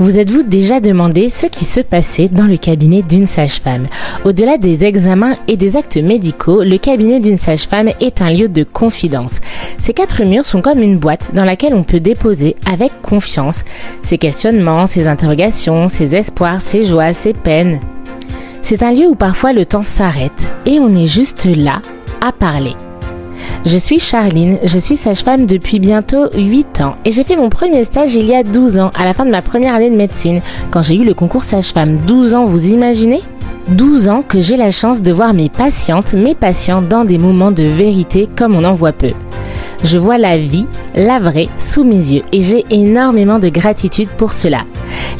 Vous êtes-vous déjà demandé ce qui se passait dans le cabinet d'une sage-femme? Au-delà des examens et des actes médicaux, le cabinet d'une sage-femme est un lieu de confidence. Ces quatre murs sont comme une boîte dans laquelle on peut déposer avec confiance ses questionnements, ses interrogations, ses espoirs, ses joies, ses peines. C'est un lieu où parfois le temps s'arrête et on est juste là à parler. Je suis Charline, je suis sage-femme depuis bientôt 8 ans et j'ai fait mon premier stage il y a 12 ans, à la fin de ma première année de médecine, quand j'ai eu le concours sage-femme. 12 ans, vous imaginez? 12 ans que j'ai la chance de voir mes patientes, mes patients dans des moments de vérité comme on en voit peu. Je vois la vie, la vraie, sous mes yeux et j'ai énormément de gratitude pour cela.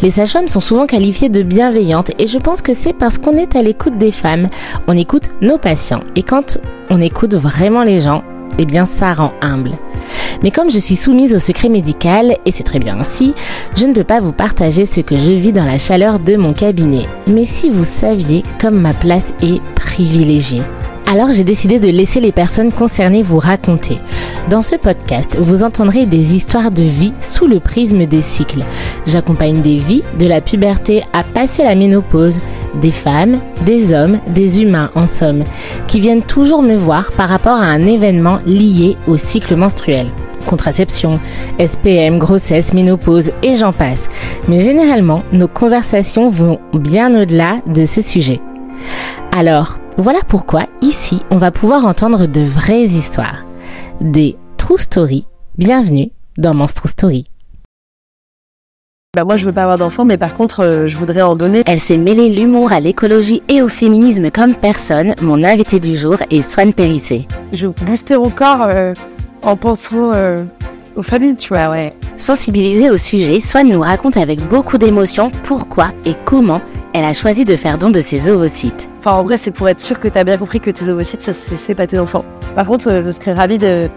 Les sages-femmes sont souvent qualifiées de bienveillantes et je pense que c'est parce qu'on est à l'écoute des femmes, on écoute nos patients et quand on écoute vraiment les gens, eh bien ça rend humble. Mais comme je suis soumise au secret médical, et c'est très bien ainsi, je ne peux pas vous partager ce que je vis dans la chaleur de mon cabinet. Mais si vous saviez comme ma place est privilégiée. Alors j'ai décidé de laisser les personnes concernées vous raconter. Dans ce podcast, vous entendrez des histoires de vie sous le prisme des cycles. J'accompagne des vies de la puberté à passer la ménopause, des femmes, des hommes, des humains en somme, qui viennent toujours me voir par rapport à un événement lié au cycle menstruel contraception, SPM, grossesse, ménopause et j'en passe. Mais généralement, nos conversations vont bien au-delà de ce sujet. Alors, voilà pourquoi ici, on va pouvoir entendre de vraies histoires. Des true stories. Bienvenue dans Monstro Story. Bah moi je veux pas avoir d'enfants mais par contre euh, je voudrais en donner. Elle s'est mêlée l'humour à l'écologie et au féminisme comme personne. Mon invité du jour est Swan Périssé. Je booster mon corps euh, en pensant euh, aux familles, tu vois, ouais. Sensibilisée au sujet, Swan nous raconte avec beaucoup d'émotion pourquoi et comment elle a choisi de faire don de ses ovocytes. Enfin, en vrai, c'est pour être sûr que tu as bien compris que tes ovocytes, ça, c'est pas tes enfants. Par contre, euh, je serais ravie de,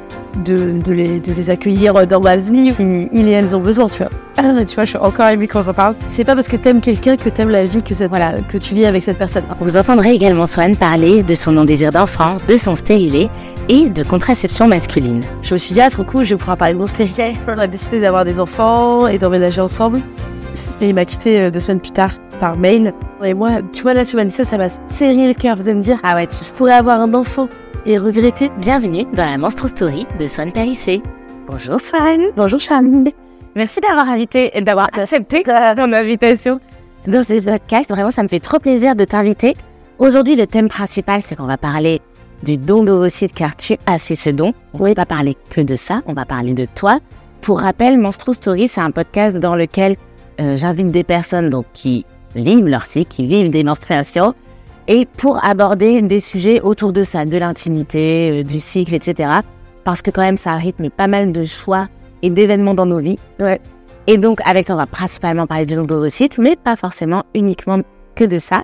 de, de, les, de les accueillir dans ma vie si ils et elles ont besoin, tu vois. Ah, tu vois, je suis encore émue quand j'en parle. C'est pas parce que t'aimes quelqu'un que t'aimes la vie que, cette, voilà, que tu vis avec cette personne. Vous entendrez également Swan parler de son non-désir d'enfant, de son stérilet et de contraception masculine. Je me suis dit, ah, trop cool, je vais pouvoir parler de mon stérilet. On a décidé d'avoir des enfants et d'emménager ensemble. Et il m'a quitté euh, deux semaines plus tard par mail. Et moi, tu vois, là, tu m'as dit ça, ça m'a serré le cœur de me dire, ah ouais, je pourrais avoir un enfant et regretter. Bienvenue dans la Monstro Story de Swan Périssé. Bonjour Swan. Bonjour Charline. Merci d'avoir invité et d'avoir accepté mon invitation. Dans ce podcast, vraiment, ça me fait trop plaisir de t'inviter. Aujourd'hui, le thème principal, c'est qu'on va parler du don d'ovocytes car tu as fait ce don. On ne va pas parler que de ça, on va parler de toi. Pour rappel, Monstro Story, c'est un podcast dans lequel euh, j'invite des personnes donc, qui vivent leur cycle, qui vivent des menstruations, et pour aborder des sujets autour de ça, de l'intimité, euh, du cycle, etc. Parce que quand même, ça rythme pas mal de choix et d'événements dans nos vies. Ouais. Et donc, avec toi, on va principalement parler du don d'ovocytes, mais pas forcément uniquement que de ça.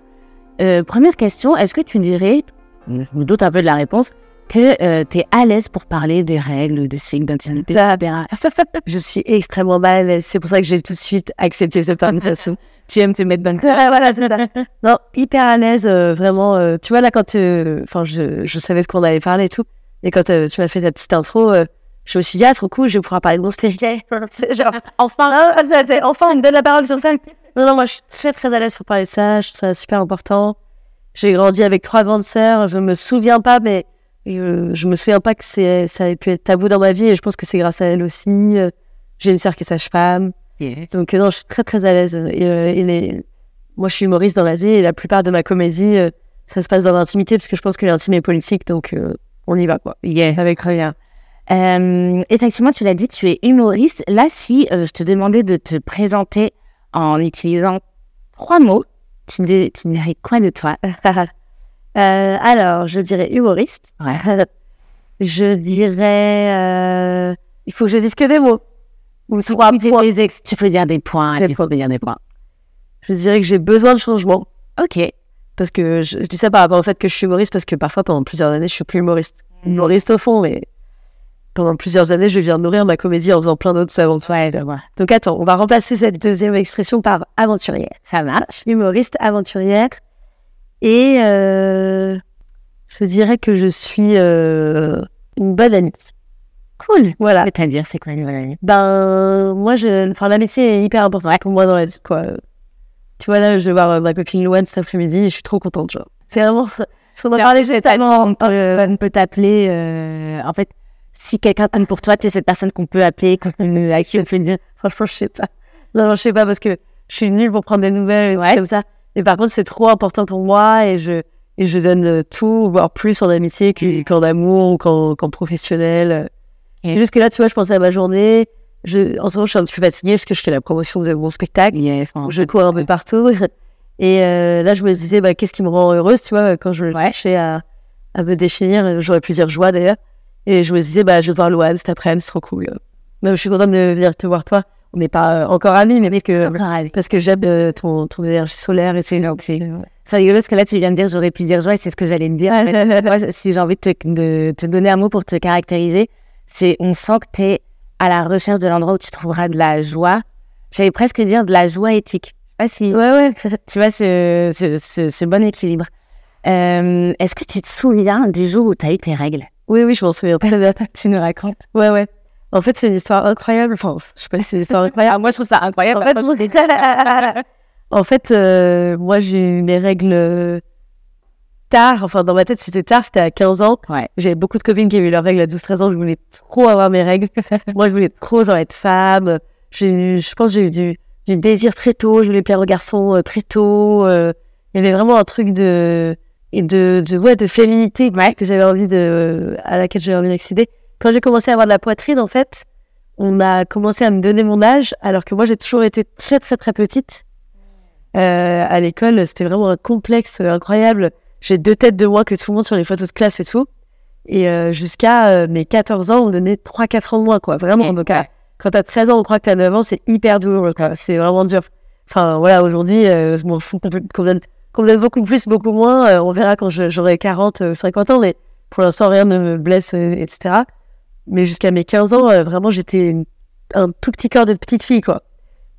Euh, première question, est-ce que tu dirais, je me doute un peu de la réponse, que euh, tu es à l'aise pour parler des règles, des cycles d'intimité, etc. je suis extrêmement mal à l'aise. C'est pour ça que j'ai tout de suite accepté cette invitation. tu aimes te mettre dans le voilà, c'est ça. Non, hyper à l'aise, euh, vraiment. euh, tu vois, là, quand euh, enfin, je, je savais de quoi on allait parler et tout. Et quand euh, tu m'as fait ta petite intro, euh, je me suis dit, ah, trop cool, je vais pouvoir parler de mon stérilet. Genre, enfin, enfin, on me donne la parole sur ça. Non, non, moi, je suis très, très à l'aise pour parler de ça. Je trouve ça super important. J'ai grandi avec trois grandes sœurs. Je me souviens pas, mais et, euh, je me souviens pas que c'est, ça ait pu être tabou dans ma vie. Et je pense que c'est grâce à elle aussi. Euh, J'ai une sœur qui est sage-femme. Donc, euh, non, je suis très, très à l'aise. Et, euh, et les- Moi, je suis humoriste dans la vie et la plupart de ma comédie, ça se passe dans l'intimité parce que je pense que l'intime est politique. Donc, on y va, quoi. Yeah. Avec rien. Euh, effectivement, tu l'as dit, tu es humoriste. Là, si euh, je te demandais de te présenter en utilisant trois mots, tu, dis- tu dirais quoi de toi? Euh, alors, je dirais humoriste. Ouais. Je dirais. euh, Il faut que je dise que des mots. Ou trois points. ex- tu peux dire des points. Des tu peux dire des points. Je dirais que j'ai besoin de changement. Ok. Parce que je, je dis ça par rapport au fait que je suis humoriste, parce que parfois, pendant plusieurs années, je suis plus humoriste. Humoriste au fond, mais pendant plusieurs années, je viens nourrir ma comédie en faisant plein d'autres aventures. Ouais. Donc attends, on va remplacer cette deuxième expression par aventurière. Ça marche. Humoriste, aventurière. Et euh, je dirais que je suis euh, une bonne amie. Cool. Voilà. C'est-à-dire, c'est quoi une nouvelle amie? Ben, moi, je, enfin, l'amitié est hyper importante pour moi dans la vie, quoi. Tu vois, là, je vais voir euh, ma copine Louane cet après-midi et je suis trop contente, genre. C'est vraiment, on en parler, tellement, on peut, t'appeler, euh, en fait, si quelqu'un t'aime pour toi, tu es cette personne qu'on peut appeler, à qui on peut dire, franchement, je sais pas. Non, non, je sais pas parce que je suis nulle pour prendre des nouvelles, ouais, comme ça. Et par contre, c'est trop important pour moi et je, et je donne euh, tout, voire plus en amitié qu'en amour ou qu'en professionnel. Et juste que là, tu vois, je pensais à ma journée. Je, en ce moment, je suis un petit peu fatiguée parce que je fais la promotion de mon spectacle. je cours un peu partout. Et euh, là, je me disais, bah, qu'est-ce qui me rend heureuse, tu vois, quand je cherchais à, à me définir. J'aurais pu dire joie d'ailleurs. Et je me disais, bah, je vais voir Loane cet après-midi, c'est trop cool. Même, je suis contente de venir te voir toi. On n'est pas euh, encore amis, mais parce que, parce que j'aime euh, ton, ton énergie solaire et c'est C'est rigolo parce que là, tu viens de dire, j'aurais pu dire joie et c'est ce que j'allais me dire. si j'ai envie de te, de te, donner un mot pour te caractériser, c'est on sent que tu es à la recherche de l'endroit où tu trouveras de la joie. J'allais presque dire de la joie éthique. Ah si. Ouais, ouais. tu vois ce, ce, ce, bon équilibre. Euh, Est-ce que tu te souviens du jour où tu as eu tes règles? Oui, oui, je m'en souviens tu nous racontes. Ouais, ouais. En fait, c'est une histoire incroyable. Enfin, je sais pas si c'est une histoire incroyable. moi, je trouve ça incroyable. En fait, en fait euh, moi, j'ai eu mes règles euh, tard. Enfin, dans ma tête, c'était tard. C'était à 15 ans. Ouais. J'avais beaucoup de copines qui avaient eu leurs règles à 12-13 ans. Je voulais trop avoir mes règles. moi, je voulais trop genre, être femme. J'ai, je pense que j'ai eu du, du, désir très tôt. Je voulais plaire aux garçons euh, très tôt. il y avait vraiment un truc de, et de, de, ouais, de féminité que j'avais envie de, à laquelle j'avais envie d'accéder quand j'ai commencé à avoir de la poitrine, en fait, on a commencé à me donner mon âge, alors que moi, j'ai toujours été très, très, très petite. Euh, à l'école, c'était vraiment un complexe incroyable. J'ai deux têtes de moins que tout le monde sur les photos de classe et tout. Et euh, jusqu'à euh, mes 14 ans, on donnait 3-4 ans de moins, quoi. Vraiment. Donc, euh, quand t'as 16 ans, on croit que t'as 9 ans, c'est hyper dur, quoi. C'est vraiment dur. Enfin, voilà, aujourd'hui, je m'en fous qu'on donne, donne, beaucoup plus, beaucoup moins. on verra quand j'aurai 40, 50 ans, mais pour l'instant, rien ne me blesse, etc. Mais jusqu'à mes 15 ans, euh, vraiment, j'étais un tout petit corps de petite fille, quoi.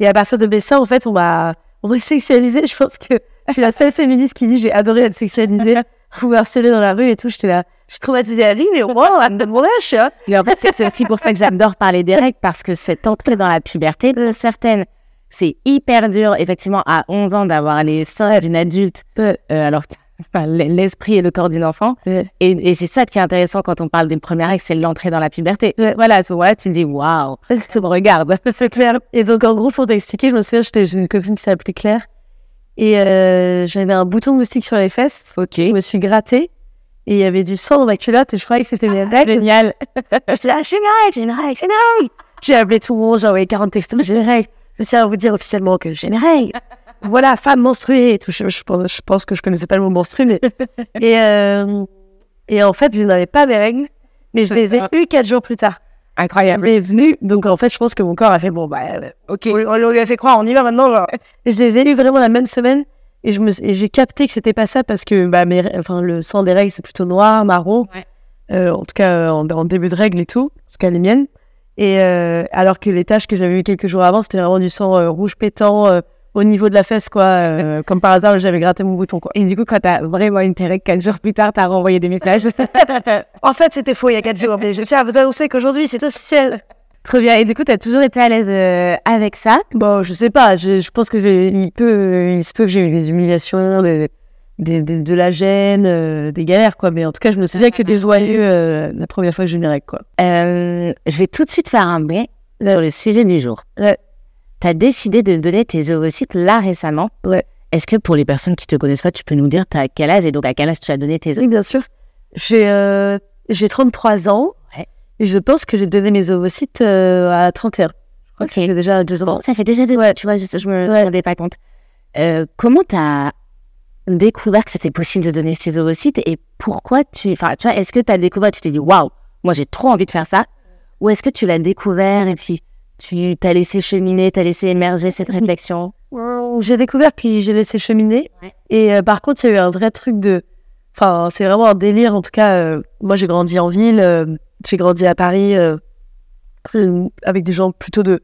Et à partir de mes seins, en fait, on m'a, on m'a sexualisé. Je pense que je suis la seule féministe qui dit j'ai adoré être sexualisée ou harcelée dans la rue et tout. J'étais là, je suis traumatisée à vie, mais au moins, à mon âge, hein. Et en fait, c'est aussi pour ça que j'adore parler des règles, parce que cette entrée dans la puberté, pour certaines, c'est hyper dur, effectivement, à 11 ans d'avoir les seins d'une adulte, euh, alors l'esprit et le corps d'une enfant. Et, c'est ça qui est intéressant quand on parle des premières règles, c'est l'entrée dans la puberté. Voilà, à ce moment-là, tu te dis, waouh, tu me regardes, c'est clair. Et donc, en gros, pour t'expliquer, je me souviens, j'ai une copine qui s'appelait Claire. Et euh, j'avais un bouton de moustique sur les fesses. Ok. Je me suis grattée. Et il y avait du sang dans ma culotte et je croyais que c'était mes règles. Génial. J'étais là, j'ai une règle, j'ai une règle, j'ai une règle. J'ai appelé tout le monde, j'ai envoyé 40 textos, j'ai une règle. Je tiens à vous dire officiellement que j'ai une règle voilà, femme menstruée et tout. Je, pense, je pense que je connaissais pas le mot menstruée, mais. et, euh, et en fait, je n'avais pas mes règles, mais je les ai eues quatre jours plus tard. Incroyable. Je les ai donc en fait, je pense que mon corps a fait bon, bah, euh, ok, on, lui a fait croire, on y va maintenant. Et je les ai eues vraiment la même semaine. Et je me, j'ai capté que c'était pas ça parce que bah, mes, enfin, le sang des règles, c'est plutôt noir, marron. Euh, en tout cas, en, début de règles et tout. En tout cas, les miennes. Et alors que les taches que j'avais eues quelques jours avant, c'était vraiment du sang rouge pétant au niveau de la fesse, quoi. Euh, comme par hasard, j'avais gratté mon bouton, quoi. Et du coup, quand t'as vraiment une règles, quatre jours plus tard, t'as renvoyé des messages. en fait, c'était faux il y a quatre jours, mais je tiens à vous annoncer qu'aujourd'hui, c'est officiel. Très bien. Et du coup, t'as toujours été à l'aise euh, avec ça? Bon, je sais pas. Je, je pense que il peut, il se peut que j'ai eu des humiliations, des, des, de la gêne, euh, des galères, quoi. Mais en tout cas, je me souviens que j'étais joyeux la première fois que j'ai eu mes règles, quoi. je vais tout de suite faire un break sur le sujet du jour. Ouais tu as décidé de donner tes ovocytes là récemment. Ouais. Est-ce que pour les personnes qui te connaissent pas, tu peux nous dire as quel âge et donc à quel âge tu as donné tes ovocytes? Oui, bien sûr. J'ai euh, j'ai 33 ans ouais. et je pense que j'ai donné mes ovocytes euh, à 31. Je ça fait déjà deux ans. ça fait déjà deux ans. Tu vois, je, je me rendais pas compte. Euh, comment tu as découvert que c'était possible de donner tes ovocytes et pourquoi tu. Enfin, tu vois, est-ce que tu as découvert, tu t'es dit, waouh, moi j'ai trop envie de faire ça? Ou est-ce que tu l'as découvert et puis tu t'as laissé cheminer, t'as laissé émerger cette réflexion J'ai découvert puis j'ai laissé cheminer. Et euh, par contre, il y a eu un vrai truc de. Enfin, c'est vraiment un délire. En tout cas, euh, moi, j'ai grandi en ville. Euh, j'ai grandi à Paris avec des gens plutôt de,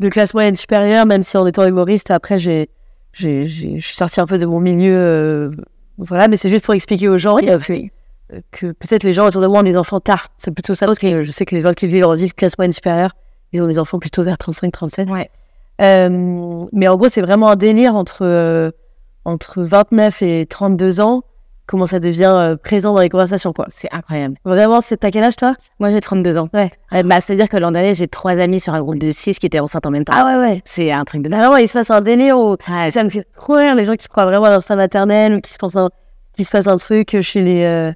de classe moyenne supérieure, même si en étant humoriste, après, j'ai, j'ai, je suis sortie un peu de mon milieu. voilà, mais c'est juste pour expliquer aux gens. que peut-être les gens autour de moi ont des enfants tard. C'est plutôt ça, parce que je sais que les gens qui vivent en ville classe moyenne supérieure, ils ont des enfants plutôt vers 35, 37. Ouais. Euh, mais en gros, c'est vraiment un délire entre, euh, entre 29 et 32 ans, comment ça devient euh, présent dans les conversations, quoi. C'est incroyable. Vraiment, c'est à quel âge, toi? Moi, j'ai 32 ans. Ouais. Euh, bah, c'est-à-dire que l'an dernier, j'ai trois amis sur un groupe de six qui étaient enceintes en même temps. Ah ouais, ouais. C'est un truc de dingue. Vraiment, il se passe un délire où Ouais, ça me fait trop rire, les gens qui croient vraiment à l'instinct maternel ou qui se pensent un- qu'il se passe un truc chez les, euh,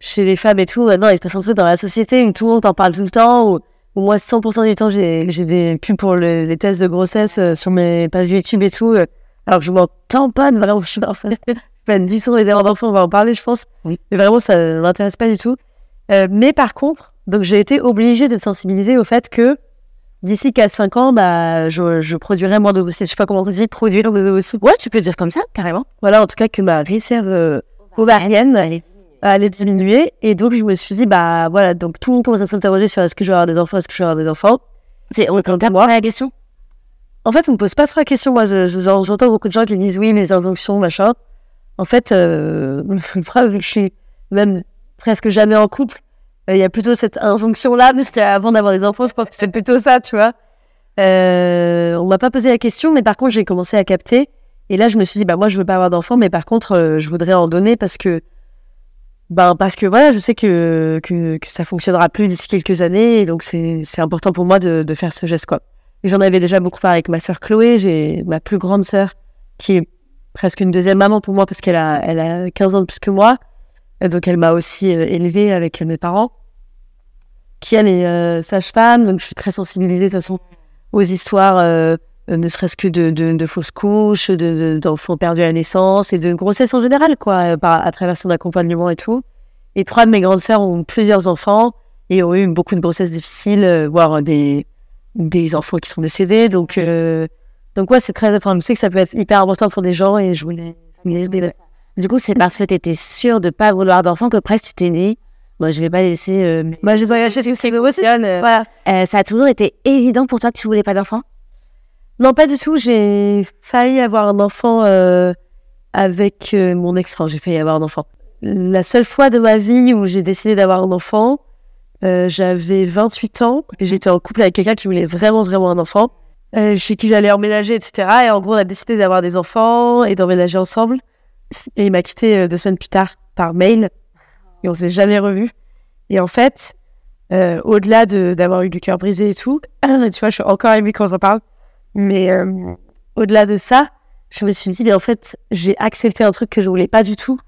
chez les femmes et tout. Non, il se passe un truc dans la société où tout le monde en parle tout le temps. Où, où moi, 100% du temps, j'ai des pubs pour le- les tests de grossesse euh, sur mes pages YouTube et tout. euh, alors que je m'en tamponne, vraiment, je suis. Pas du tout les d'enfants, on va en parler, je pense. Oui. Mais vraiment, ça ne m'intéresse pas du tout. Euh, mais par contre, donc j'ai été obligée de sensibiliser au fait que d'ici 4-5 ans, bah, je, je produirai moins d'ovocytes. Je sais pas comment on dit, produire des ovocytes. Ouais, tu peux dire comme ça, carrément. Voilà, en tout cas, que ma réserve euh, ovarienne allait diminuer. Et donc, je me suis dit, bah voilà, donc tout le monde commence à s'interroger sur est-ce que je vais avoir des enfants, est-ce que je vais avoir des enfants. C'est, on t'a moi la question? En fait, on me pose pas trop la question. Moi, je- je- j'entends beaucoup de gens qui disent oui, les injonctions, machin. En fait, euh, moi, vu que je suis même presque jamais en couple, euh, il y a plutôt cette injonction-là, parce qu'avant d'avoir des enfants, je pense que c'est plutôt ça, tu vois. Euh, on m'a pas posé la question, mais par contre, j'ai commencé à capter. Et là, je me suis dit, bah moi, je veux pas avoir d'enfants, mais par contre, euh, je voudrais en donner parce que, ben, parce que voilà, je sais que, que, que ça fonctionnera plus d'ici quelques années, donc c'est important pour moi de, de faire ce geste, quoi. J'en avais déjà beaucoup parlé avec ma sœur Chloé, j'ai ma plus grande sœur qui est presque une deuxième maman pour moi parce qu'elle a, elle a 15 ans de plus que moi. Et donc elle m'a aussi euh, élevée avec mes parents. Qui elle est euh, sage-femme, donc je suis très sensibilisée de toute façon aux histoires, euh, euh, ne serait-ce que de, de, de fausses couches, de, de- d'enfants perdus à la naissance et de grossesse en général, quoi, euh, à travers son accompagnement et tout. Et trois de mes grandes sœurs ont plusieurs enfants et ont eu beaucoup de grossesses difficiles, euh, voire des, des enfants qui sont décédés. Donc, euh, donc ouais, c'est très. Enfin, je sais que ça peut être hyper important pour des gens et je voulais. Du coup, c'est parce que t'étais sûre de pas vouloir d'enfant que presque tu t'es dit, moi, je vais pas laisser. euh, mes- Bah, j'ai voyagé que c'est Voilà. Euh, ça a toujours été évident pour toi que tu voulais pas d'enfant Non, pas du tout. J'ai failli avoir un enfant euh, avec euh, mon ex. Enfin, j'ai failli avoir un enfant. La seule fois de ma vie où j'ai décidé d'avoir un enfant, euh, j'avais 28 ans et j'étais en couple avec quelqu'un qui voulait vraiment, vraiment un enfant. Euh, chez qui j'allais emménager, etc. Et en gros, on a décidé d'avoir des enfants et d'emménager ensemble. Et il m'a quitté deux semaines plus tard par mail. Et on s'est jamais revus. Et en fait, au-delà de- d'avoir eu le cœur brisé et tout, tu vois, je suis encore émue quand j'en parle. Mais euh, au-delà de ça, je me suis dit, mais en fait, j'ai accepté un truc que je voulais pas du tout,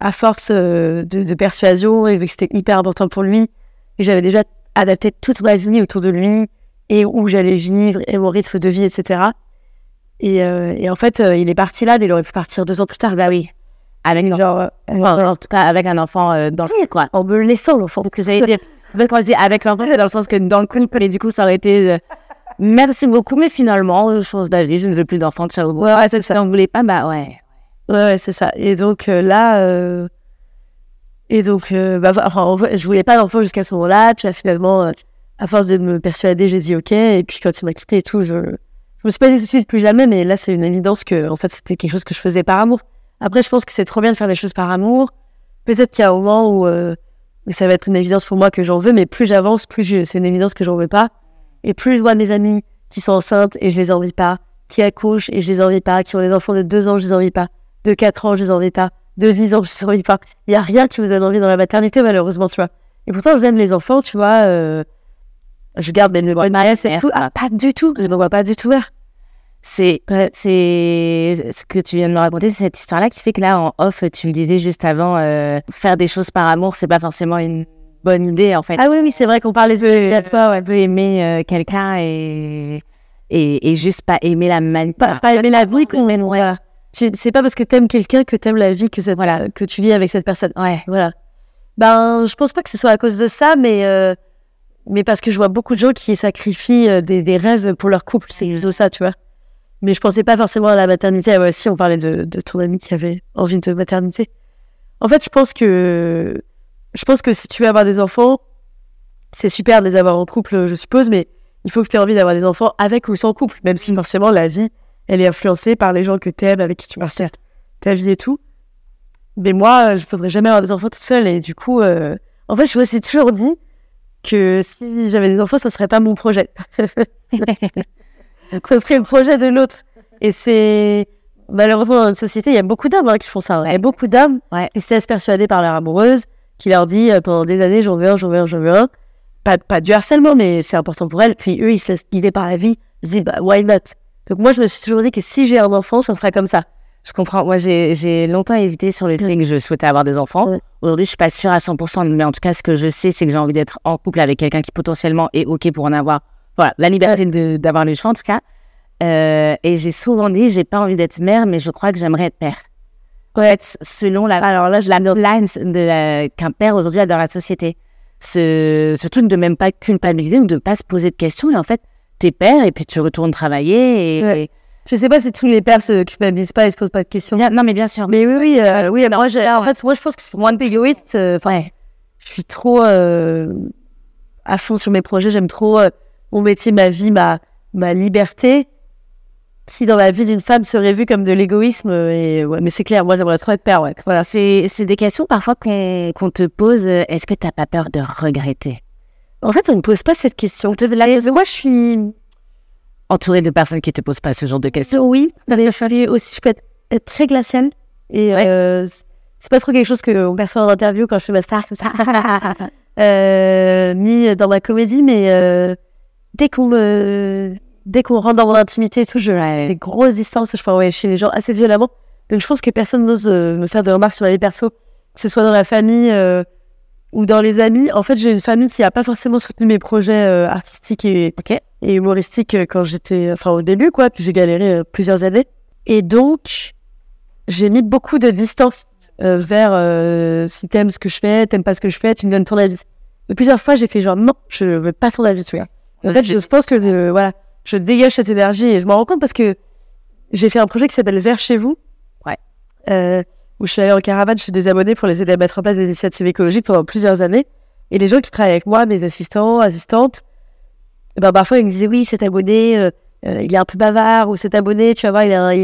à force euh, de, de persuasion, et vu que c'était hyper important pour lui. Et j'avais déjà adapté toute ma vie autour de lui, et où j'allais vivre, et mon rythme de vie, etc. Et, euh, et en fait, euh, il est parti là, mais il aurait pu partir deux ans plus tard. Bah oui. Avec Genre, euh, Enfin, en tout cas, avec un enfant euh, dans le quoi. en me laissant l'enfant. Donc, ça veut dire, en fait, quand je dis avec l'enfant, c'est dans le sens que dans le couple, et du coup, ça aurait été euh, merci beaucoup, mais finalement, je change d'avis, je ne veux plus d'enfant, que ça Ouais, ouais, c'est Si on voulait pas, bah ouais. Ouais, ouais, c'est ça. Et donc euh, là, euh, et donc, euh, bah, enfin, je voulais pas d'enfant jusqu'à ce moment-là. Puis là, finalement, euh, à force de me persuader, j'ai dit OK. Et puis quand il m'a quitté et tout, je, je me suis pas dit tout de suite plus jamais. Mais là, c'est une évidence que, en fait, c'était quelque chose que je faisais par amour. Après, je pense que c'est trop bien de faire les choses par amour. Peut-être qu'il y a un moment où, euh, où ça va être une évidence pour moi que j'en veux, mais plus j'avance, plus je- c'est une évidence que j'en veux pas. Et plus je vois mes amis qui sont enceintes et je les envie pas, qui accouchent et je les envie pas, qui ont des enfants de 2 ans, je les envie pas, de 4 ans, je les envie pas, de 10 ans, je les envie pas. Il y a rien qui me donne envie dans la maternité, malheureusement, tu vois. Et pourtant, j'aime les enfants, tu vois. euh, je garde même le bras de mariage et tout. Ah, pas du tout. Je ne vois pas du tout vers. C'est, c'est ce que tu viens de me raconter, c'est cette histoire-là qui fait que là, en off, tu me disais juste avant, euh, faire des choses par amour, c'est pas forcément une bonne idée, en fait. Ah oui, oui, c'est vrai qu'on parlait de la toi, ouais. On peut aimer euh, quelqu'un et, et, et juste pas aimer la manière. Pas, pas aimer la vie qu'on. Tu- C'est pas parce que t'aimes quelqu'un que t'aimes la vie que, voilà, que tu vis avec cette personne. Ouais. Voilà. Ben, je pense pas que ce soit à cause de ça, mais, euh, mais parce que je vois beaucoup de gens qui sacrifient euh, des, des rêves pour leur couple. C'est juste ça, tu vois. Mais je pensais pas forcément à la maternité. Ah ouais, si, on parlait de, de ton ami qui avait envie de maternité. En fait, je pense que, je pense que si tu veux avoir des enfants, c'est super de les avoir en couple, je suppose, mais il faut que tu aies envie d'avoir des enfants avec ou sans couple, même si forcément la vie, elle est influencée par les gens que tu aimes, avec qui tu partages ta vie et tout. Mais moi, euh, je ne voudrais jamais avoir des enfants tout seul. Et du coup, euh, en fait, je me suis toujours dit que si j'avais des enfants, ça serait pas mon projet. ça serait le projet de l'autre. Et c'est malheureusement dans notre société, il y a beaucoup d'hommes hein, qui font ça. Il y a beaucoup d'hommes qui se laissent persuader par leur amoureuse, qui leur dit euh, pendant des années, j'en veux un, j'en veux un, j'en veux un. Pas, pas du harcèlement, mais c'est important pour elles. Puis eux, ils se laissent guider par la vie. Ils se disent, bah, why not? Donc moi, je me suis toujours dit que si j'ai un enfant, ça sera comme ça. Je comprends. Moi, j'ai longtemps hésité sur le fait que je souhaitais avoir des enfants. Aujourd'hui, je suis pas sûre à 100%, mais en tout cas, ce que je sais, c'est que j'ai envie d'être en couple avec quelqu'un qui potentiellement est OK pour en avoir. Voilà, la liberté d'avoir le choix, en tout cas. Euh, et j'ai souvent dit, j'ai pas envie d'être mère, mais je crois que j'aimerais être père. Ouais. selon la, alors là, la line de qu'un père aujourd'hui a dans la société. Ce, ce truc de même pas culpabiliser ou de pas se poser de questions. Et en fait, t'es père et puis tu retournes travailler et je sais pas si tous les pères se culpabilisent pas et se posent pas de questions. non, mais bien sûr. Mais oui, oui, euh, oui. moi, en fait, moi, je pense que c'est de égoïste. Euh, enfin, je suis trop euh, à fond sur mes projets. J'aime trop mon métier, ma vie, ma, ma liberté. Si dans la vie d'une femme serait vu comme de l'égoïsme, et ouais, mais c'est clair, moi j'aimerais trop être père, ouais. Voilà, c'est des questions parfois qu'on te pose. Est-ce que tu n'as pas peur de regretter? En fait, on ne pose pas cette question. Moi, je suis entouré de personnes qui te posent pas ce genre de questions. Oui, fallu aussi, je peux être, très glaciale. Et euh, c'est pas trop quelque chose qu'on perçoit en interview quand je fais ma star comme ça, euh, mis dans ma comédie, mais euh, dès qu'on me, dès qu'on rentre dans mon intimité et tout, je des grosses distances, je peux envoyer chez les gens assez violemment. Donc je pense que personne n'ose euh, me faire des remarques sur ma vie perso, que ce soit dans la famille euh, ou dans les amis. En fait, j'ai une famille qui a pas forcément soutenu mes projets euh, artistiques et, et humoristiques euh, quand j'étais, enfin au début, quoi, que j'ai galéré plusieurs années. Et donc, j'ai mis beaucoup de distance vers si t'aimes ce que je fais, t'aimes pas ce que je fais, tu me donnes ton avis. Et plusieurs fois, j'ai fait genre non, je veux pas ton avis, tu vois. En fait, je pense que voilà, je dégage cette énergie et je m'en rends compte parce que j'ai fait un projet qui s'appelle Vers chez vous. Ouais où je suis allée en caravane chez des abonnés pour les aider à mettre en place des initiatives écologiques pendant plusieurs années. Et les gens qui travaillent avec moi, mes assistants, assistantes, eh ben parfois ils me disaient oui, cet abonné, euh, euh, il est un peu bavard, ou cet abonné, tu vas voir, il, a,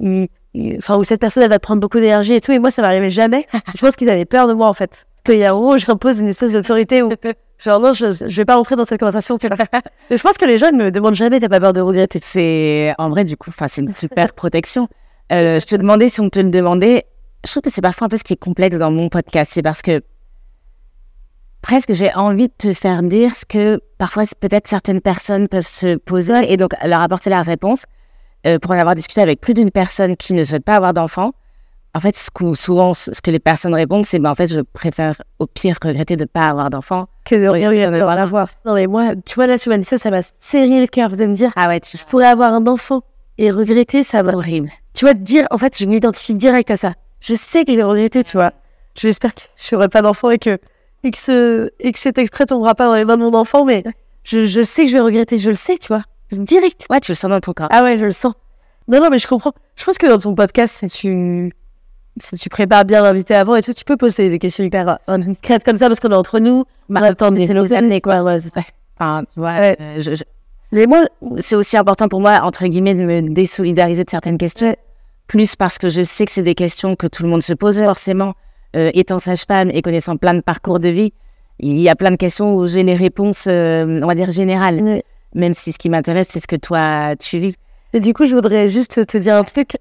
il, enfin, ou cette personne, elle va te prendre beaucoup d'énergie et tout. Et moi, ça m'arrivait jamais. je pense qu'ils avaient peur de moi, en fait. Qu'il y a un moment où j'impose une espèce d'autorité où, genre, non, je, je vais pas rentrer dans cette conversation. Tu je pense que les jeunes me demandent jamais, t'as pas peur de regretter. C'est, en vrai, du coup, c'est une super protection. Euh, je te demandais si on te le demandait, je trouve que c'est parfois un peu ce qui est complexe dans mon podcast. C'est parce que presque j'ai envie de te faire dire ce que parfois peut-être certaines personnes peuvent se poser et donc leur apporter la réponse. Euh, pour en avoir discuté avec plus d'une personne qui ne souhaite pas avoir d'enfant, en fait, ce que, souvent, ce que les personnes répondent, c'est ben, en fait, je préfère au pire regretter de ne pas avoir d'enfant que de rien avoir. Non, mais moi, tu vois, là, tu m'as dit ça, ça m'a serré le cœur de me dire, ah ouais, tu... je pourrais avoir un enfant et regretter, ça va. Horrible. Tu vois, dire, en fait, je m'identifie direct à ça je sais qu'il est regretté, tu vois. J'espère que je n'aurai pas d'enfant et que, et, que ce, et que cet extrait tombera pas dans les mains de mon enfant, mais je, je sais que je vais regretter, je le sais, tu vois. Direct. Ouais, tu le sens dans ton corps. Ah ouais, je le sens. Non, non, mais je comprends. Je pense que dans ton podcast, si tu, si tu prépares bien l'invité avant et tout, tu peux poser des questions hyper indiscrètes comme ça parce qu'on est entre nous. Bah, attends, c'est nos années, quoi. Ouais, Enfin, ouais. Euh, je, Mais moi, c'est aussi important pour moi, entre guillemets, de me désolidariser de certaines questions plus parce que je sais que c'est des questions que tout le monde se pose forcément. Euh, étant sage-femme et connaissant plein de parcours de vie, il y a plein de questions où j'ai les réponses, euh, on va dire, générales. Même si ce qui m'intéresse, c'est ce que toi, tu vis. Et du coup, je voudrais juste te dire un truc.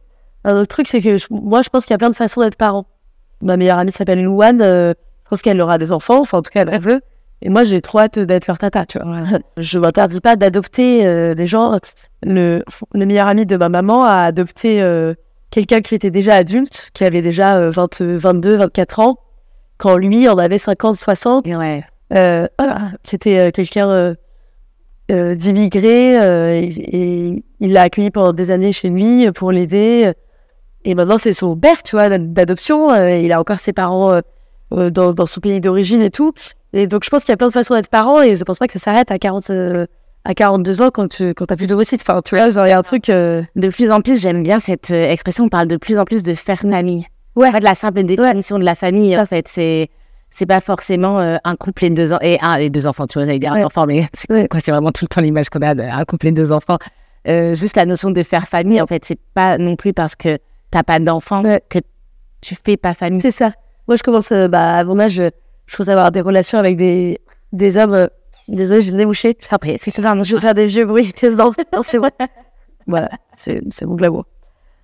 Un autre truc, c'est que moi, je pense qu'il y a plein de façons d'être parent. Ma meilleure amie s'appelle Louane. Euh, je pense qu'elle aura des enfants. Enfin, en tout cas, elle veut. Et moi, j'ai trop hâte d'être leur tata, tu vois. Je m'interdis pas d'adopter des gens. Le, le meilleur ami de ma maman a adopté quelqu'un qui était déjà adulte, qui avait déjà 20, 22, 24 ans, quand lui en avait 50, 60. Ouais. Euh, C'était euh, quelqu'un euh, euh, d'immigré et, il l'a accueilli pendant des années chez lui pour l'aider. Et maintenant, c'est son père, tu vois, d'adoption. il a encore ses parents dans, dans, son pays d'origine et tout. Et donc, je pense qu'il y a plein de façons d'être parent et je pense pas que ça s'arrête à 40, à 42 ans quand tu quand as plus d'ovocytes. Enfin, tu vois, il y a un truc. Euh, de plus en plus, j'aime bien cette euh, expression. On parle de plus en plus de faire famille. Ouais. Pas de la simple définition de la famille. En fait, c'est c'est pas forcément euh, un couple et deux, et un, et deux enfants. Tu vois, j'allais dire un enfant, mais C'est vraiment tout le temps l'image qu'on a d'un couple et deux enfants. juste la notion de faire famille, en fait, c'est pas non plus parce que t'as pas d'enfant que tu fais pas famille. C'est ça. Moi, je commence, euh, bah, à mon âge, je, je commence à avoir des relations avec des, des hommes. euh, désolé, le nez mouché. Après, c'est ça, je vais faire des jeux bruits. non, non, c'est vrai. voilà, c'est c'est mon glamour.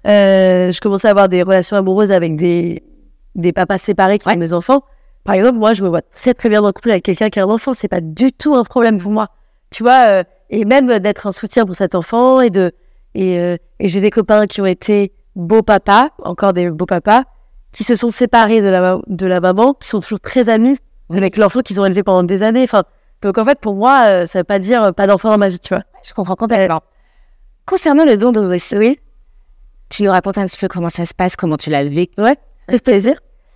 Euh, je commençais à avoir des relations amoureuses avec des, des papas séparés qui ont des enfants. Par exemple, moi, je me vois très très bien dans le couple avec quelqu'un qui a un enfant. C'est pas du tout un problème pour moi. Tu vois, euh, et même d'être un soutien pour cet enfant et de et, euh, et j'ai des copains qui ont été beaux papas, encore des beaux papas, qui se sont séparés de la de la maman, qui sont toujours très amis avec l'enfant qu'ils ont élevé pendant des années. Enfin, donc en fait, pour moi, euh, ça veut pas dire euh, pas d'enfant dans ma vie, tu vois. Je comprends complètement. Concernant le don d'ovocytes, Oui, tu nous racontes un petit peu comment ça se passe, comment tu l'as vécu. ouais, avec plaisir.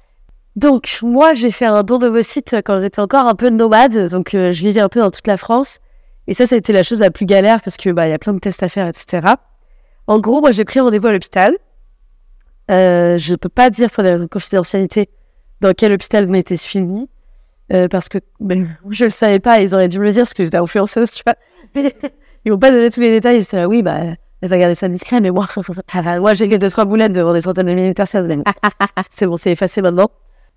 Donc moi, j'ai fait un don d'ovocytes quand j'étais encore un peu nomade, donc euh, je vivais un peu dans toute la France. Et ça, ça a été la chose la plus galère parce que bah il y a plein de tests à faire, etc. En gros, moi, j'ai pris rendez-vous à l'hôpital. Euh, je peux pas dire pour des raisons de confidentialité dans quel hôpital on était suivi. Euh, parce que ben, je le savais pas, ils auraient dû me le dire parce que j'étais influenceuse, tu vois. Mais ils m'ont pas donné tous les détails, j'étais là, oui, bah, elle va garder ça discret, mais moi, moi j'ai que deux, trois boulettes devant des centaines de milliers de personnes. c'est bon, c'est effacé maintenant.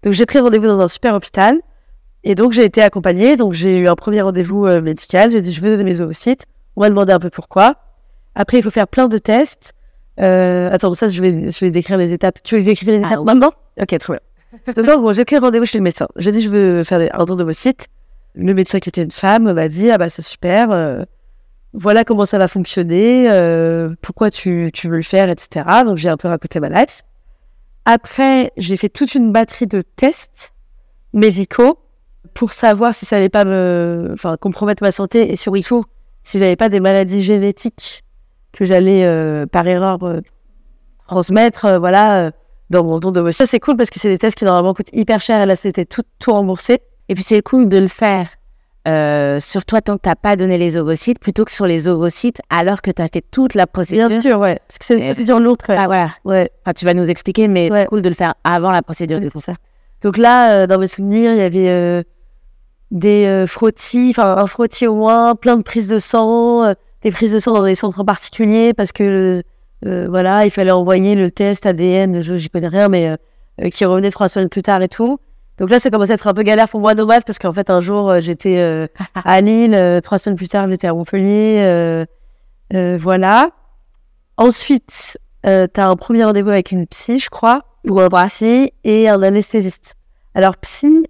Donc j'ai pris rendez-vous dans un super hôpital, et donc j'ai été accompagnée, donc j'ai eu un premier rendez-vous euh, médical, j'ai dit, je veux donner mes ovocytes, on m'a demandé un peu pourquoi. Après, il faut faire plein de tests. Euh, attends, ça, je vais, je vais décrire les étapes. Tu veux décrire les Ah, étapes oui. maintenant? Ok, trop bien. Donc, bon, j'ai pris rendez-vous chez le médecin. J'ai dit, je veux faire un don d'ovocytes. Le médecin qui était une femme m'a dit, ah bah c'est super, euh, voilà comment ça va fonctionner, euh, pourquoi tu, tu veux le faire, etc. Donc j'ai un peu raconté ma life. Après, j'ai fait toute une batterie de tests médicaux pour savoir si ça allait pas me, enfin, compromettre ma santé et surtout si j'avais pas des maladies génétiques que j'allais euh, par erreur euh, transmettre, euh, voilà, dans mon don de Ça c'est cool parce que c'est des tests qui normalement coûtent hyper cher et là c'était tout, tout remboursé. Et puis c'est cool de le faire euh, sur toi tant que t'as pas donné les ovocytes plutôt que sur les ovocytes alors que tu as fait toute la procédure. Bien sûr, ouais. Parce que c'est une procédure lourde quand même. Ah voilà. Ouais. Enfin, tu vas nous expliquer, mais Ouais. c'est cool de le faire avant la procédure. C'est ça. Donc là, euh, dans mes souvenirs, il y avait euh, des frottis, enfin un frottis au moins, plein de prises de sang, des prises de sang dans des centres en particulier parce que euh, voilà, il fallait envoyer le test ADN, je j'y connais rien, mais euh, qui revenait trois semaines plus tard et tout. Donc là, ça commençait à être un peu galère pour moi nomade parce qu'en fait, un jour, euh, j'étais euh, à Lille, euh, trois semaines plus tard, j'étais à Montpellier, voilà. Ensuite, euh, tu as un premier rendez-vous avec une psy, je crois, ou un brassier, et un anesthésiste. Alors, psy,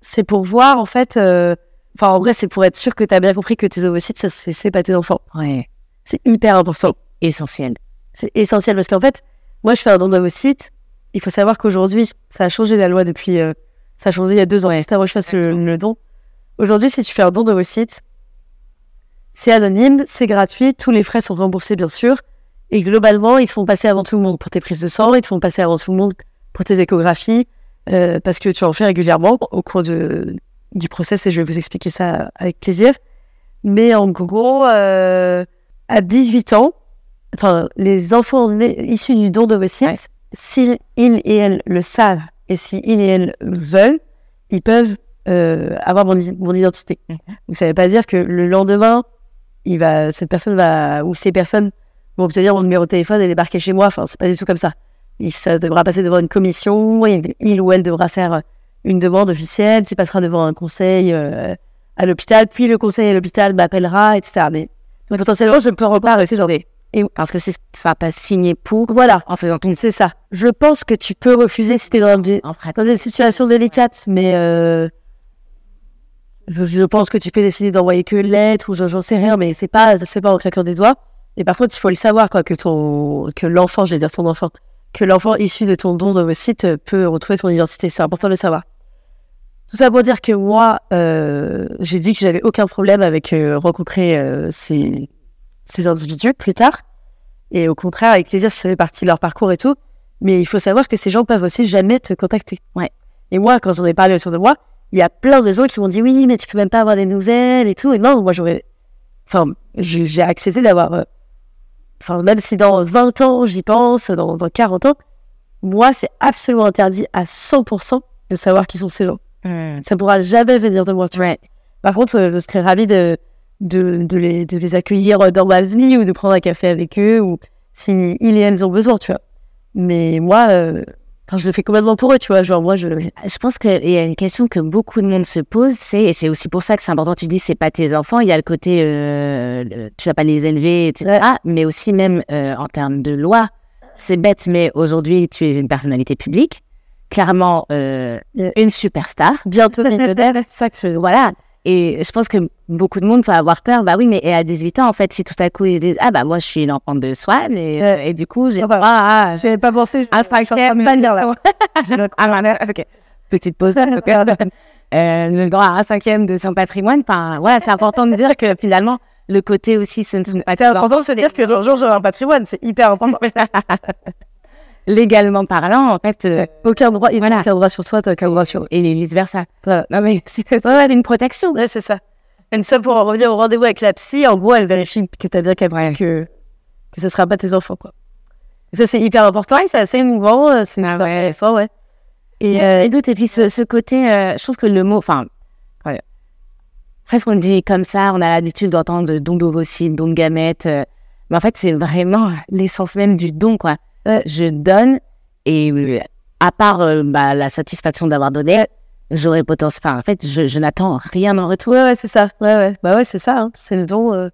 c'est pour voir, en fait, euh, enfin, en vrai, c'est pour être sûr que tu as bien compris que tes ovocytes, ça, c'est pas tes enfants. Ouais. C'est hyper important. Essentiel. C'est essentiel parce qu'en fait, moi, je fais un don d'ovocytes. Il faut savoir qu'aujourd'hui, ça a changé la loi depuis. euh, ça a changé il y a deux ans. Juste avant que je fasse le, le don. Aujourd'hui, si tu fais un don d'ovocytes, c'est anonyme, c'est gratuit, tous les frais sont remboursés, bien sûr. Et globalement, ils te font passer avant tout le monde pour tes prises de sang, ils te font passer avant tout le monde pour tes échographies, euh, parce que tu en fais régulièrement au cours de, du process et je vais vous expliquer ça avec plaisir. Mais en gros, euh, à 18 ans, enfin, les enfants nés- issus du don d'ovocytes, si ils et elles le savent et si ils et elles veulent, ils peuvent euh, avoir mon, mon identité. Donc ça ne veut pas dire que le lendemain, il va, cette personne va, ou ces personnes vont obtenir mon numéro de téléphone et débarquer chez moi. Enfin, c'est pas du tout comme ça. Il, ça devra passer devant une commission, il, il ou elle devra faire une demande officielle, il passera devant un conseil euh, à l'hôpital, puis le conseil à l'hôpital m'appellera, etc. Mais potentiellement, je peux reparler, c'est genre des... Et parce que ce qui sera pas signé pour Voilà, en ton c'est ça. Je pense que tu peux refuser si t'es dans des, dans des situations délicates, mais euh, je, pense que tu peux décider d'envoyer que lettre ou je- j'en sais rien, mais c'est pas, c'est pas en claquant des doigts. Et par contre, il faut le savoir, quoi, que ton, que l'enfant, je vais dire ton enfant, que l'enfant issu de ton don d'ovocyte peut retrouver ton identité. C'est important de le savoir. Tout ça pour dire que moi, euh, j'ai dit que j'avais aucun problème avec euh, rencontrer euh, ces, ces individus plus tard. Et au contraire, avec plaisir, ça fait partie de leur parcours et tout. Mais il faut savoir que ces gens peuvent aussi jamais te contacter. Ouais. Et moi, quand j'en ai parlé autour de moi, il y a plein de gens qui m'ont dit oui, mais tu peux même pas avoir des nouvelles et tout. Et non, moi, j'aurais. Enfin, j'ai j'ai accepté d'avoir. Enfin, même si dans 20 ans, j'y pense, dans, dans 40 ans, moi, c'est absolument interdit à 100% de savoir qui sont ces gens. Hmm. Ça pourra jamais venir de moi. tu vois. Par contre, euh, je serais ravie de, de, de, les, de les accueillir dans ma vie ou de prendre un café avec eux ou si ils et elles ont besoin, tu vois. Mais moi, euh, Enfin, je le fais complètement pour eux, tu vois. Genre, moi, je. Je pense qu'il y a une question que beaucoup de monde se pose, c'est, et c'est aussi pour ça que c'est important, tu dis, c'est pas tes enfants, il y a le côté, euh, le- tu vas pas les élever, etc. Mais aussi même euh, en termes de loi, c'est bête, mais aujourd'hui, tu es une personnalité publique, clairement euh, une superstar. Bientôt, millionnaire, ça que je Voilà. Et je pense que beaucoup de monde peut avoir peur. Bah oui, mais et à 18 ans, en fait, si tout à coup ils disent Ah bah moi je suis l'enfant de Swan et, euh, et du coup j'ai. Ah, ah, J'avais pas pensé. je- cinquième de pas le. Ah, ok. Petite pause. Euh, le droit à un cinquième de son patrimoine. Enfin, voilà, c'est important de dire que finalement, le côté aussi, ce ne sont pas C'est important de se dire que un jour j'aurai un patrimoine, c'est hyper important. légalement parlant, en fait. euh, aucun droit, il Voilà. aucun droit sur toi, t'as aucun droit sur et vice versa. Non mais c'est ouais, une protection. Ouais, c'est ça. Une seule pour en revenir au rendez-vous avec la psy, en gros, elle vérifie que t'as bien capté que, que ce sera pas tes enfants, quoi. Et ça, c'est hyper important et c'est assez émouvant, euh, c'est Ah intéressant, ouais. Et, euh, et d'autres, et puis ce, ce côté, euh, je trouve que le mot, enfin, presque on dit comme ça, on a l'habitude d'entendre don d'ovocytes, don de gamètes, euh, mais en fait, c'est vraiment l'essence même du don, quoi. Ouais. Je donne, et euh, à part euh, bah, la satisfaction d'avoir donné, j'aurais potentiel, enfin, en fait, je, je n'attends rien en retour. Ouais, ouais, c'est ça. Ouais, ouais. Bah ouais, c'est ça. hein. C'est le don. euh.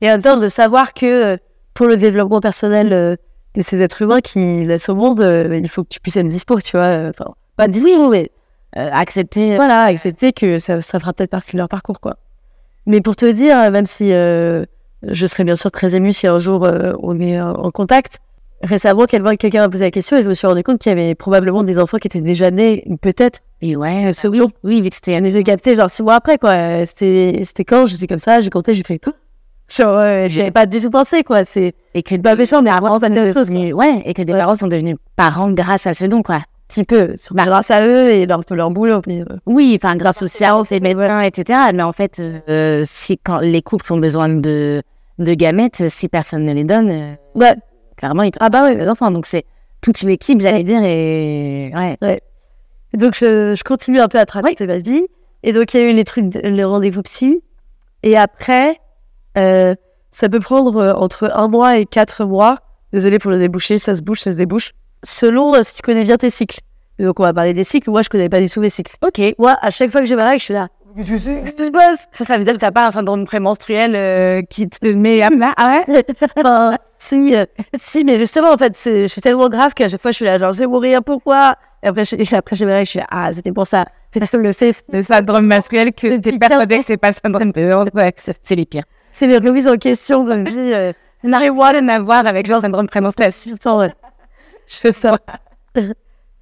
Et en même temps, de savoir que euh, pour le développement personnel euh, de ces êtres humains qui laissent au monde, euh, il faut que tu puisses être dispo, tu vois. euh, Enfin, pas dispo, mais Euh, accepter, voilà, accepter que ça, ça fera peut-être partie de leur parcours, quoi. Mais pour te dire, euh, même si euh, je serais bien sûr très émue si un jour euh, on est euh, en contact, récemment, quelqu'un quelqu'un m'a posé la question et je me suis rendu compte qu'il y avait probablement des enfants qui étaient déjà nés, peut-être, et ouais, ce oui, oui, vu que c'était mais j'ai capté genre six mois après, quoi. Euh, C'était quand? J'ai fait comme ça, j'ai compté, j'ai fait. Genre, ouais, j'avais pas du tout pensé, quoi. C'est et que pas méchant, mais avant, ça sont me chose, devenus, ouais, et que des parents sont devenus parents grâce à ce don, quoi. petit peu, Bah, grâce à eux et leur, leur boulot. mais, euh, Oui, enfin, grâce aux sciences et médecins, etc. Mais en fait, euh, si quand les couples ont besoin de, de gamètes, si personne ne les donne, euh, Ouais. Clairement, ils ah bah ouais, les enfants. Donc c'est toute une équipe, j'allais dire, et ouais. Donc, je, je continue un peu à traverser ma vie. Et donc, il y a eu les trucs, les rendez-vous psy. Et après, euh, ça peut prendre euh, entre un mois et quatre mois. Désolé pour le débouché, ça se bouge, ça se débouche. Selon euh, si tu connais bien tes cycles. Et donc, on va parler des cycles. Moi, je connais pas du tout mes cycles. Ok. Moi, à chaque fois que j'ai ma règle, je suis là. Qu'est-ce que c'est? Qu'est-ce qui se passe Ça, ça veut dire que t'as pas un syndrome prémenstruel euh, qui te met à plat. Ah ouais? Enfin, si, euh, si, mais justement, en fait, c'est- je suis tellement grave qu'à chaque fois, je suis là, genre, je vais mourir, pourquoi? Et après, je, après, règles, je suis là, ah, c'était pour ça. le fait, Le syndrome masculin que t'es persuadé que c'est pas le syndrome prémenstruel. Ouais, c'est c'est les pires. c'est les remises en question de ma vie. Euh, n'a rien à voir avec genre syndrome prémenstruel. Je fais ça.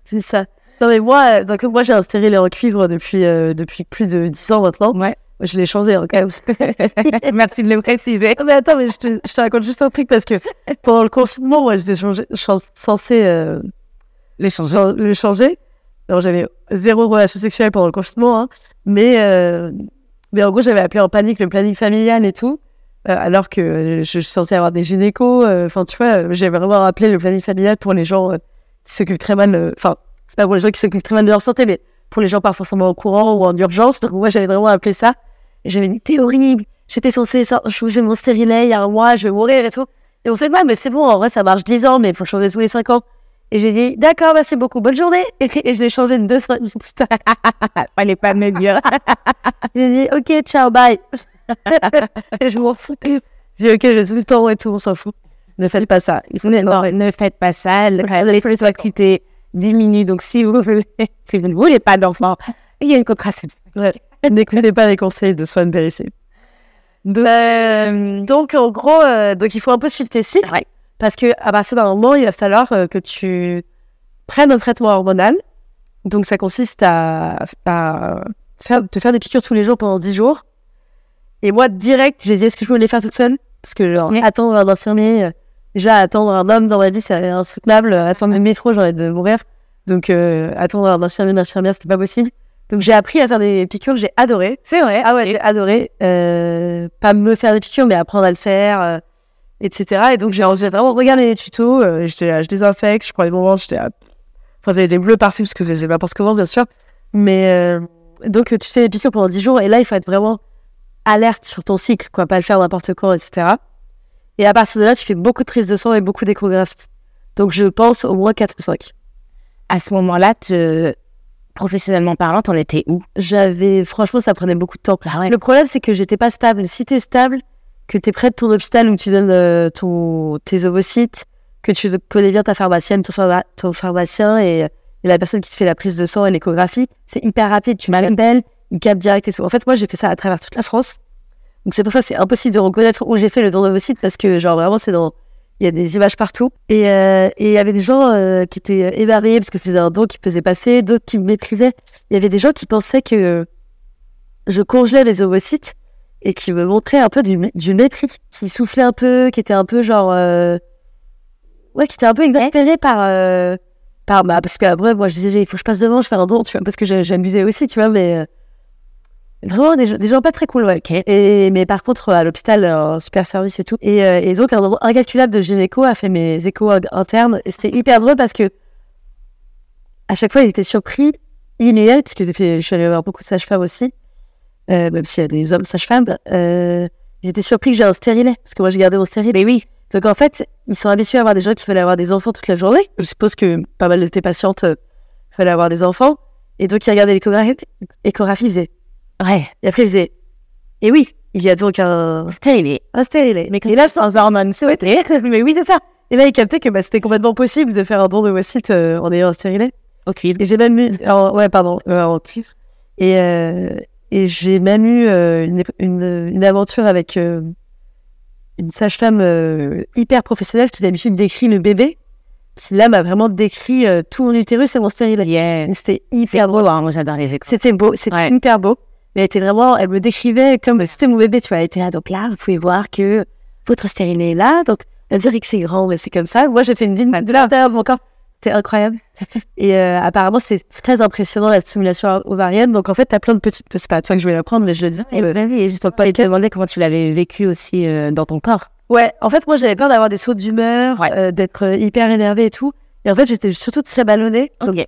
c'est ça. Non, mais moi, euh, donc, moi, j'ai un stérilet en cuivre depuis, euh, depuis plus de 10 ans maintenant. Ouais. Je l'ai changé, en cas Merci de le préciser. Mais attends, mais je te, je te raconte juste un truc parce que pendant le confinement, moi, j'étais censée euh, Les changements. chan- le changer. Alors, j'avais zéro relation sexuelle pendant le confinement, hein. mais, euh, mais en gros, j'avais appelé en panique le planning familial et tout, euh, alors que je, je suis censée avoir des gynécos. Enfin, tu vois, j'avais vraiment appelé le planning familial pour les gens qui s'occupent très mal. Enfin, c'est pas pour les gens qui s'occupent très mal de leur santé, mais pour les gens pas forcément au courant ou en urgence. Donc, moi, j'avais vraiment appelé ça. J'avais dit, t'es horrible. J'étais censée changer mon stérilet il y a un mois, je vais mourir et tout. Et on s'est dit, ouais, mais c'est bon, en vrai, ça marche 10 ans, mais il faut changer tous les 5 ans. Et j'ai dit, d'accord, merci beaucoup, bonne journée. Et, je l'ai changé de deux semaines plus tard. Fallait pas me dire. J'ai dit, ok, ciao, bye. et je m'en foutais. J'ai dit, ok, j'ai tout le temps et tout, on s'en fout. Ne faites pas ça. Il faut Ne, non, ne faites pas ça. Le- Les flexibilités diminuent. Donc, si vous, voulez- si vous ne voulez pas d'enfant, il y a une contraception. Ouais. N'écoutez pas les conseils de Swan Périssé. Euh, donc, en gros, euh, donc il faut un peu suivre tes cycles. Ouais. Parce que à partir d'un moment, il va falloir euh, que tu prennes un traitement hormonal. Donc, ça consiste à, à faire, te faire des piqûres tous les jours pendant 10 jours. Et moi, direct, j'ai dit, est-ce que je peux les faire toute seule? Parce que, genre, Ouais. attendre un infirmier, euh, déjà, attendre un homme dans ma vie, c'est insoutenable. Attendre le métro, envie de mourir. Donc, euh, attendre un infirmier, une infirmière, c'était pas possible. Donc, j'ai appris à faire des piqûres, j'ai adoré. C'est vrai. Ah ouais, j'ai adoré. Euh, pas me faire des piqûres, mais apprendre à le faire, euh, etc. Et donc, j'ai vraiment regardé les tutos. Je désinfecte, je prends des moments, j'étais là. Enfin, j'avais des bleus partout parce que je sais pas n'importe comment, bien sûr. Mais donc, tu fais des piqûres pendant 10 jours et là, il faut être vraiment alerte sur ton cycle, quoi, pas le faire n'importe quand, etc. Et à partir de là, tu fais beaucoup de prises de sang et beaucoup d'échographies. Donc, je pense au moins 4 ou 5. à ce moment-là, te... professionnellement parlant, t'en étais où? J'avais, franchement, ça prenait beaucoup de temps. Ah Le problème, c'est que j'étais pas stable. Si t'es stable, que t'es près de ton hôpital où tu donnes euh, ton, tes ovocytes, que tu connais bien ta pharmacienne, ton, pharma- ton pharmacien et, et la personne qui te fait la prise de sang et l'échographie, c'est hyper rapide. Tu m'appelles, il capte direct et tout. En fait, moi, j'ai fait ça à travers toute la France. Donc, c'est pour ça que c'est impossible de reconnaître où j'ai fait le don d'ovocytes parce que, genre, vraiment, c'est dans. Il y a des images partout. Et euh, il y avait des gens euh, qui étaient émerveillés parce que c'était un don qui faisait passer, d'autres qui me méprisaient. Il y avait des gens qui pensaient que je congelais les ovocytes et qui me montraient un peu du, mé- du mépris, qui soufflaient un peu, qui étaient un peu genre. euh, Ouais, qui étaient un peu exaspérés par. euh, par bah, parce qu'après, moi, je disais, il faut que je passe devant, je fais un don, tu vois, parce que j'amusais aussi, tu vois, mais. Euh, Vraiment des, gens- des gens pas très cool, ouais. Et, mais par contre, à l'hôpital, un super service et tout. Et, euh, et donc, un nombre incalculable de gynéco a fait mes échos in- internes. Et c'était hyper drôle parce que à chaque fois, ils étaient surpris, il et elle, parce que je suis allée voir beaucoup de sages-femmes aussi, euh, même s'il y a des hommes sages-femmes, euh, ils étaient surpris que j'ai un stérilet, parce que moi, j'ai gardé mon stérilet. oui. Donc, en fait, ils sont habitués à avoir des gens qui veulent avoir des enfants toute la journée. Je suppose que pas mal de tes patientes euh, veulent avoir des enfants. Et donc, ils regardaient l'échographie, l'échographie, ils faisaient Ouais. et après, il faisait Et oui, il y a donc un, Stérilet. un stérilet. Mais et là, sans hormones, c'est Mais oui, c'est ça. Et là, il captait que bah, c'était complètement possible de faire un don de ovocytes euh, en ayant un stérilet. Au cuivre. Et j'ai même eu. ouais, pardon, euh, en cuivre. Et, euh, et j'ai même eu une, une, une aventure avec une sage-femme hyper professionnelle qui d'habitude décrit le bébé, qui là m'a vraiment décrit euh, tout mon utérus et mon stérilet. Yeah. C'était hyper beau, hein, moi j'adore les échos. c'était beau, c'était Ouais. hyper beau. Mais elle était vraiment, elle me décrivait comme c'était mon bébé, tu vois. Elle était là, donc là, vous pouvez voir que votre stérilet est là, donc on dirait que c'est grand, mais c'est comme ça. Moi, j'ai fait une ligne de l'intérieur de mon corps. C'était incroyable. Et euh, apparemment, c'est très impressionnant la stimulation ovarienne. Donc en fait, t'as plein de petites. C'est pas à toi que je vais l'apprendre, mais je le dis. Et vas-y, n'hésite pas à te demander comment tu l'avais vécu aussi euh, dans ton corps. Ouais, en fait, moi, j'avais peur d'avoir des sauts d'humeur, euh, d'être hyper énervée et tout. Et en fait, j'étais surtout très ballonnée. Donc.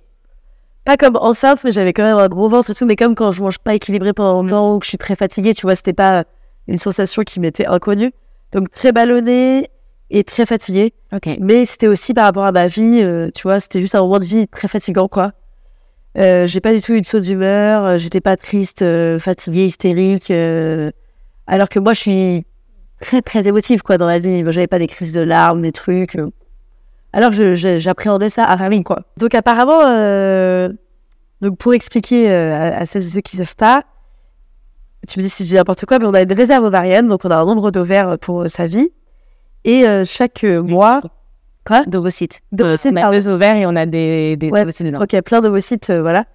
Pas comme enceinte, mais j'avais quand même un gros ventre et tout, mais comme quand je mange pas équilibré pendant longtemps ou que je suis très fatiguée, tu vois, c'était pas une sensation qui m'était inconnue. Donc très ballonnée et très fatiguée. Ok. Mais c'était aussi par rapport à ma vie, euh, tu vois, c'était juste un moment de vie très fatigant, quoi. Euh, j'ai pas du tout eu de saut d'humeur, euh, j'étais pas triste, euh, fatiguée, hystérique. euh, alors que moi, je suis très, très émotive, quoi, dans la vie. J'avais pas des crises de larmes, des trucs. Alors j'appréhendais ça à famille, quoi. Donc apparemment, euh, donc pour expliquer euh, à, à celles et ceux qui savent pas, tu me dis si je dis n'importe quoi, mais on a une réserve ovarienne, donc on a un nombre d'ovaires pour sa vie. Et euh, chaque mois, quoi? D'ovocytes. D'ovocytes, on a deux ovaires et on a des, des Ouais. dedans. Ok, plein d'ovocytes, euh, voilà.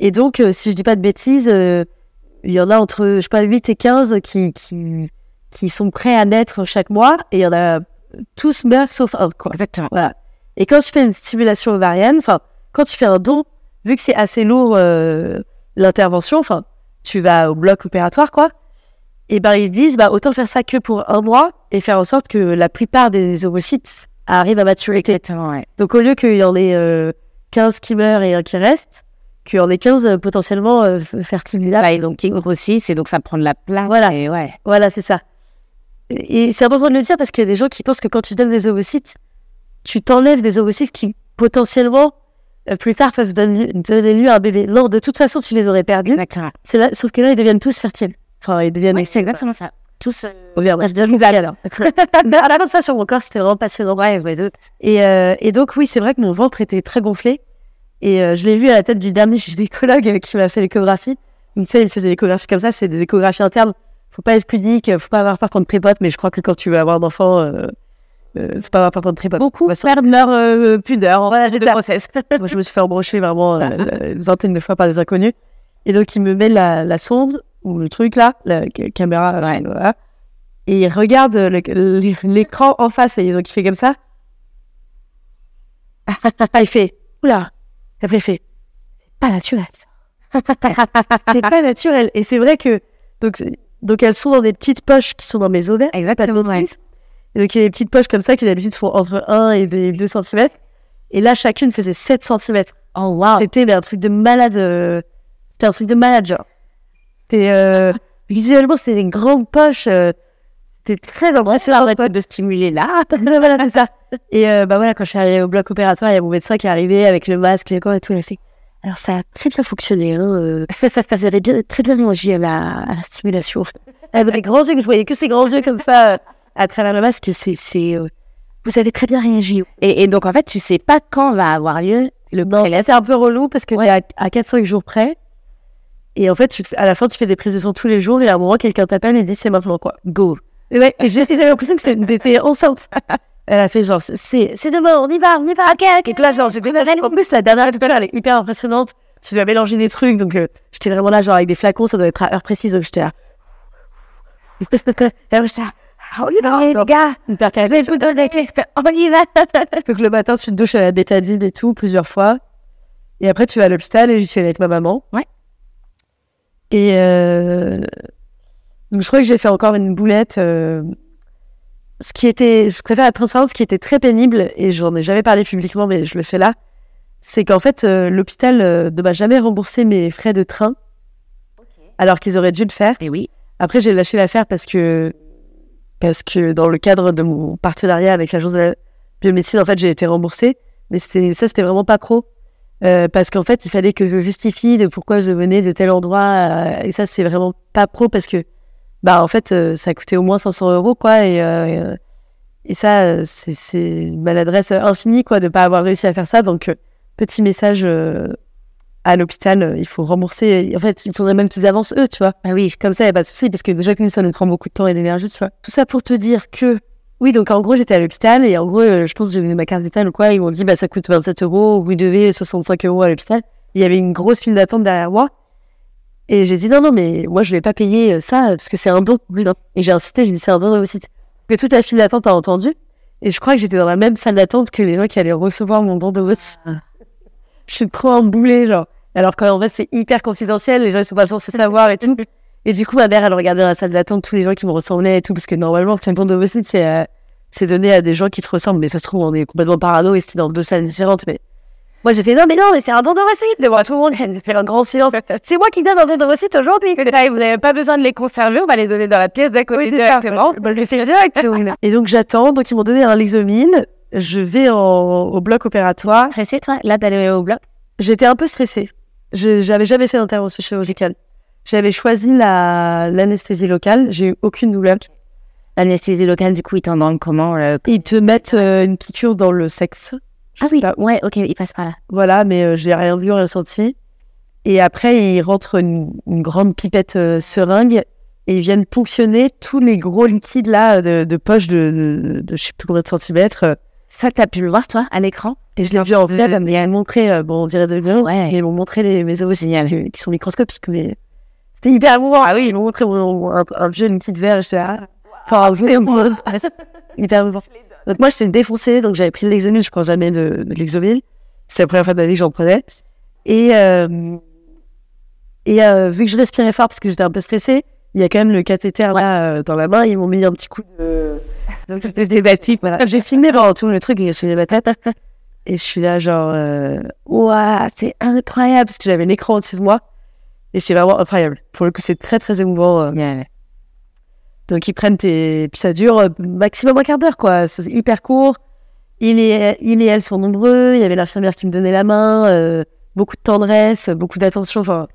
Et donc, si je dis pas de bêtises, il y en a entre, je sais pas, 8 et 15 qui, qui, qui sont prêts à naître chaque mois, et il y en a tous meurent sauf un, quoi. Exactement. Voilà. Et quand tu fais une stimulation ovarienne, enfin, quand tu fais un don, vu que c'est assez lourd euh, l'intervention, enfin, tu vas au bloc opératoire, quoi. Et ben ils disent, bah autant faire ça que pour un mois et faire en sorte que la plupart des ovocytes arrivent à maturité. Exactement, ouais. Donc au lieu qu'il y en ait euh, 15 qui meurent et un qui reste, qu'il y en ait 15 euh, potentiellement euh, fertiles. Bah, et donc qui grossissent et donc ça prend de la place. Voilà. Et ouais. Voilà, c'est ça. Et c'est important de le dire parce qu'il y a des gens qui pensent que quand tu donnes des ovocytes, tu t'enlèves des ovocytes qui potentiellement euh, plus tard peuvent donner, donner lieu à un bébé. Non, de toute façon, tu les aurais perdus. Exactement. C'est là, sauf que là, ils deviennent tous fertiles. Enfin, ils deviennent. C'est exactement ça. Tous. euh, Oh, merde, je donne alors. De ça sur mon corps, c'était vraiment passionnant. Ouais, ouais. Et, euh, et donc, oui, c'est vrai que mon ventre était très gonflé. Et euh, je l'ai vu à la tête du dernier gynécologue qui m'a fait l'échographie. Tu sais, il faisait l'échographie comme ça, c'est des échographies internes. Faut pas être pudique, faut pas avoir peur qu'on te trépote, mais je crois que quand tu veux avoir d'enfants, euh, euh, faut pas avoir peur qu'on te trépote. Beaucoup perdent leur euh, pudeur en Voilà, c'est moi, je me suis fait embrocher vraiment euh, une vingtaine de fois par des inconnus. Et donc, il me met la, la sonde, ou le truc là, la ca- caméra, euh, voilà, et il regarde l'écran en face, et donc il fait comme ça. il fait, oula, et après il fait, pas naturel ça. c'est pas naturel. Et c'est vrai que, donc, donc elles sont dans des petites poches qui sont dans mes ovaires. Exactement, ouais. Et donc il y a des petites poches comme ça qui d'habitude font entre 1 et 2 cm. Et là, chacune faisait 7 cm. Oh, wow. C'était un truc de malade. euh, C'était un truc de malade, genre. C'était. Euh... Visuellement, c'était des grandes poches. euh, c'était très impressionnant de stimuler là. voilà, c'est ça. Et euh, bah voilà, quand je suis arrivée au bloc opératoire, il y a mon médecin qui est arrivé avec le masque, le corps et tout. Il a fait Alors, ça a très bien fonctionné. Hein. euh, Vous avez bien- très bien réagi à la, à la stimulation. Avec des grands yeux, que je voyais que ces grands yeux comme ça euh, à travers le masque. C'est, c'est, euh, vous avez très bien réagi. Et, et donc, en fait, tu sais pas quand va avoir lieu le Non, là, c'est un peu relou parce que t'es à, à 4-5 jours près. Et en fait, tu, à la fin, tu fais des prises de sang tous les jours et à un moment, quelqu'un t'appelle et dit c'est maintenant quoi. Go. Et ouais, et j'ai l'impression que c'était enceinte. Elle a fait genre, c'est, c'est demain, on y va, on y va, ok, ok. Et que là, genre, j'ai bien En plus, la dernière tout à l'heure, elle est hyper impressionnante. Je lui ai mélangé des trucs, donc euh, j'étais vraiment là, genre, avec des flacons, ça doit être à heure précise, donc j'étais là. et après, j'étais là. Ah, On y va, les gars! Hyper calme. Je vous donne on y va! Donc le matin, tu te douches à la bétadine et tout, plusieurs fois. Et après, tu vas à l'hôpital et j'y suis allée avec ma maman. Ouais. Et euh... donc, je crois que j'ai fait encore une boulette. euh, Ce qui était, je préfère être transparente, ce qui était très pénible, et j'en ai jamais parlé publiquement, mais je le fais là, c'est qu'en fait, euh, l'hôpital euh, ne m'a jamais remboursé mes frais de train, alors qu'ils auraient dû le faire. Et oui. Après, j'ai lâché l'affaire parce que, parce que dans le cadre de mon partenariat avec l'agence de la biomédecine, en fait, j'ai été remboursée. Mais c'était, ça, c'était vraiment pas pro. Euh, parce qu'en fait, il fallait que je justifie de pourquoi je venais de tel endroit. et ça, c'est vraiment pas pro parce que, bah, en fait, euh, ça coûtait au moins 500 euros, quoi. Et, euh, et ça, c'est, maladresse infinie, quoi, de pas avoir réussi à faire ça. Donc, euh, petit message euh, à l'hôpital, il faut rembourser. En fait, il faudrait même qu'ils avancent eux, tu vois. Ah oui, comme ça, il n'y a pas de souci, parce que déjà que nous, ça nous prend beaucoup de temps et d'énergie, tu vois. Tout ça pour te dire que, oui, donc en gros, j'étais à l'hôpital, et en gros, je pense que j'ai donné ma carte vitale ou quoi, ils m'ont dit, bah, ça coûte 27 euros, vous devez 65 euros à l'hôpital. Il y avait une grosse file d'attente derrière moi. Et j'ai dit, non, non, mais moi, je vais pas payer euh, ça, parce que c'est un don. Oui, non. Et j'ai insisté, j'ai dit, c'est un don de vos sites. Que toute la file d'attente a entendu. Et je crois que j'étais dans la même salle d'attente que les gens qui allaient recevoir mon don de vote. Je suis trop emboulée, genre. Alors qu'en fait, c'est hyper confidentiel, les gens ils sont pas censés savoir et tout. Et du coup, ma mère, elle regardait dans la salle d'attente tous les gens qui me ressemblaient et tout, parce que normalement, un don de vote, c'est euh, c'est donné à des gens qui te ressemblent. Mais ça se trouve, on est complètement parano et c'était dans deux salles différentes. Mais moi, j'ai fait non, mais non, mais c'est un don de vote. Devant tout le monde, elle fait un grand silence. C'est moi qui donne un don de vote aujourd'hui. Vous n'avez pas besoin de les conserver, on va les donner dans la pièce d'à côté directement. Moi, je l'ai fait direct. Et donc, j'attends. Donc, ils m'ont donné un Lexomil. Je vais en- au bloc opératoire. Pressé, toi? Là, t'allais au bloc? J'étais un peu stressée. Je j'avais jamais fait d'intervention chirurgicale. J'avais choisi la l'anesthésie locale. J'ai eu aucune douleur. L'anesthésie locale, du coup, ils t'en donnent comment euh, Ils te mettent euh, une piqûre dans le sexe. Je Ah sais oui, pas. ouais, ok, il passe par là. Voilà, mais euh, j'ai rien vu, rien senti. Et après, ils rentrent une, une grande pipette euh, seringue et ils viennent ponctionner tous les gros liquides là de, de poche de, de, de je sais plus combien de centimètres. Ça, t'as pu le voir, toi, à l'écran? Et je l'ai vu en vrai, elle m'a montré, euh, bon, on dirait de l'eau, Ouais. et ils m'ont montré les, mes os signal, qui sont microscopiques, mais c'était hyper émouvant. Ah oui, ils m'ont montré mon- un, un vieux liquide vert, j'étais là. Enfin, un vieux, hyper émouvant. Donc moi, j'étais défoncée, donc j'avais pris de l'exomil, je prends jamais de, de l'exomil. C'est la première fois de ma vie que j'en prenais. Et, euh, et euh, vu que je respirais fort parce que j'étais un peu stressée, il y a quand même le cathéter là euh, dans la main, ils m'ont mis un petit coup de. Donc j'étais débattue, voilà. J'ai filmé pendant tout le truc et j'ai ma tête. Et je suis là, genre, euh, ouah, c'est incroyable, parce que j'avais l'écran au-dessus de moi. Et c'est vraiment incroyable. Pour le coup, c'est très, très émouvant. euh. Donc, ils prennent tes. Puis ça dure euh, maximum un quart d'heure, quoi. C'est hyper court. Il et, il et elle sont nombreux. Il y avait l'infirmière qui me donnait la main. euh, beaucoup de tendresse, beaucoup d'attention. Enfin,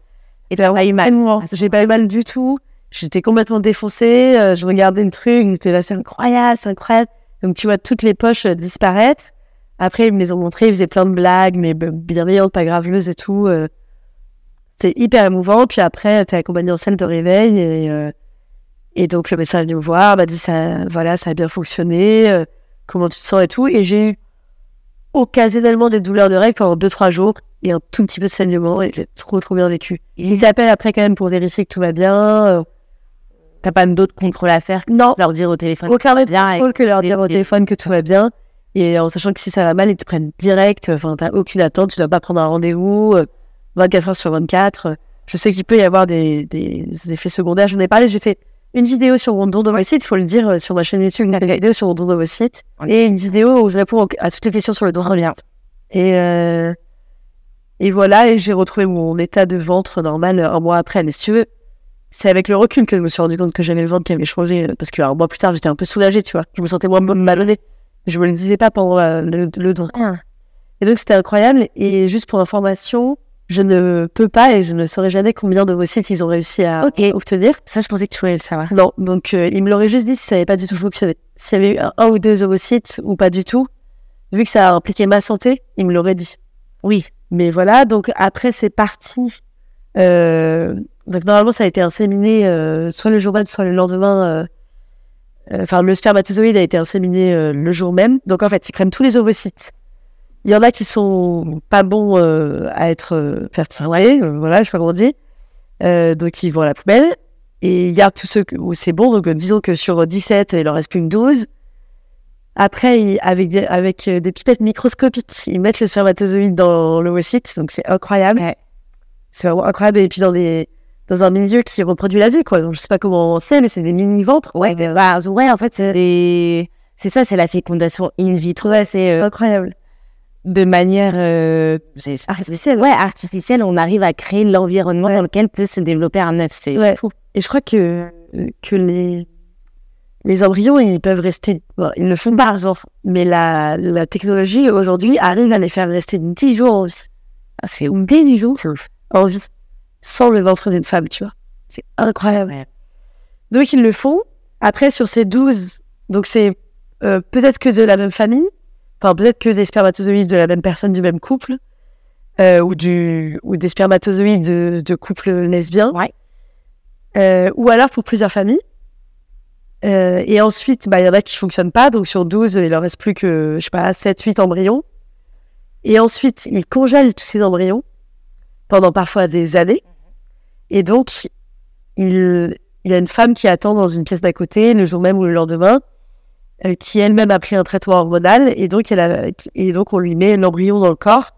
Et t'as pas eu mal. J'ai pas eu mal du tout. J'étais complètement défoncée. euh, je regardais le truc. J'étais là, c'est incroyable, c'est incroyable. Donc, tu vois toutes les poches euh, disparaître. Après, ils me les ont montrés. Ils faisaient plein de blagues, mais bienveillantes, pas graveleuses et tout. euh. C'était hyper émouvant. Puis après, t'es accompagné en salle de réveil. Et, euh, et donc, le médecin est venu me voir. m'a dit, ça, voilà, ça a bien fonctionné. euh, comment tu te sens et tout. Et j'ai eu occasionnellement des douleurs de règles pendant 2-3 jours et un tout petit peu de saignement. Et j'ai trop, trop bien vécu. Ils t'appellent après quand même pour vérifier que tout va bien. euh, T'as pas d'autres contrôles à faire non, Leur dire au téléphone. aucun autre contrôle que leur dire au téléphone que tout va bien. Et en sachant que si ça va mal, ils te prennent direct. Enfin, t'as aucune attente. Tu dois pas prendre un rendez-vous euh, 24 heures sur 24. Je sais qu'il peut y avoir des, des effets secondaires. J'en ai parlé. J'ai fait une vidéo sur mon don d'ovocyte. Il faut le dire euh, sur ma chaîne YouTube. Une vidéo sur mon don d'ovocyte. Et une vidéo où je réponds à toutes les questions sur le don d'ovocyte. Et, euh, et voilà. Et j'ai retrouvé mon état de ventre normal un mois après. Mais si tu veux, c'est avec le recul que je me suis rendu compte que j'avais le ventre qui avait changé. Parce que un mois plus tard, j'étais un peu soulagée, tu vois. Je me sentais moins malhonnée. Je me le disais pas pendant le, le don. Et donc, c'était incroyable. Et juste pour information, je ne peux pas et je ne saurais jamais combien de vos sites ils ont réussi à obtenir. Ça, je pensais que tu voulais le savoir. Non, donc euh, il me l'aurait juste dit si ça n'avait pas du tout fonctionné. S'il y avait eu un, ou deux ovocytes ou pas du tout, vu que ça a impliqué ma santé, il me l'aurait dit. Oui. Mais voilà, donc après c'est parti. Euh, donc normalement, ça a été inséminé euh, soit le jour même, soit le lendemain. Euh, enfin, le spermatozoïde a été inséminé le jour même. Donc en fait, ils prennent tous les ovocytes. Il y en a qui sont pas bons à être faire travailler, voilà, je sais pas comment on dit. donc ils vont à la poubelle. Et il y a tous ceux où c'est bon. Donc disons que sur 17, il en reste plus que 12. Après, avec, des, avec des pipettes microscopiques, ils mettent le spermatozoïde dans l'ovocyte. Donc c'est incroyable. C'est vraiment incroyable. Et puis dans des dans un milieu qui reproduit la vie, quoi. Donc, je sais pas comment on sait, mais c'est des mini-ventres. Ouais, bah, ouais, en fait, c'est c'est ça, c'est la fécondation in vitro. c'est euh, incroyable. De manière euh, artificielle. Ouais, artificielle, on arrive à créer l'environnement dans lequel peut se développer un œuf. C'est fou. Et je crois que, que les, les embryons, ils peuvent rester. ils ne font pas enfants. Mais la, la technologie aujourd'hui arrive à les faire rester 10 jours aussi. Ah, c'est 10 jours en vie sans le ventre d'une femme, tu vois. C'est incroyable. Donc, ils le font. Après, sur ces 12, donc c'est euh, peut-être que de la même famille, enfin, peut-être que des spermatozoïdes de la même personne, du même couple, euh, ou, du, ou des spermatozoïdes de, de couples lesbiens. Ouais. Euh, ou alors pour plusieurs familles. et ensuite, bah, il y en a qui ne fonctionnent pas. Donc, sur 12, il en reste plus que, je sais pas, 7, 8 embryons. Et ensuite, ils congèlent tous ces embryons pendant parfois des années. Et donc, il, y a une femme qui attend dans une pièce d'à côté, le jour même ou le lendemain, euh, qui elle-même a pris un traitement hormonal, et donc, elle et donc on lui met l'embryon dans le corps.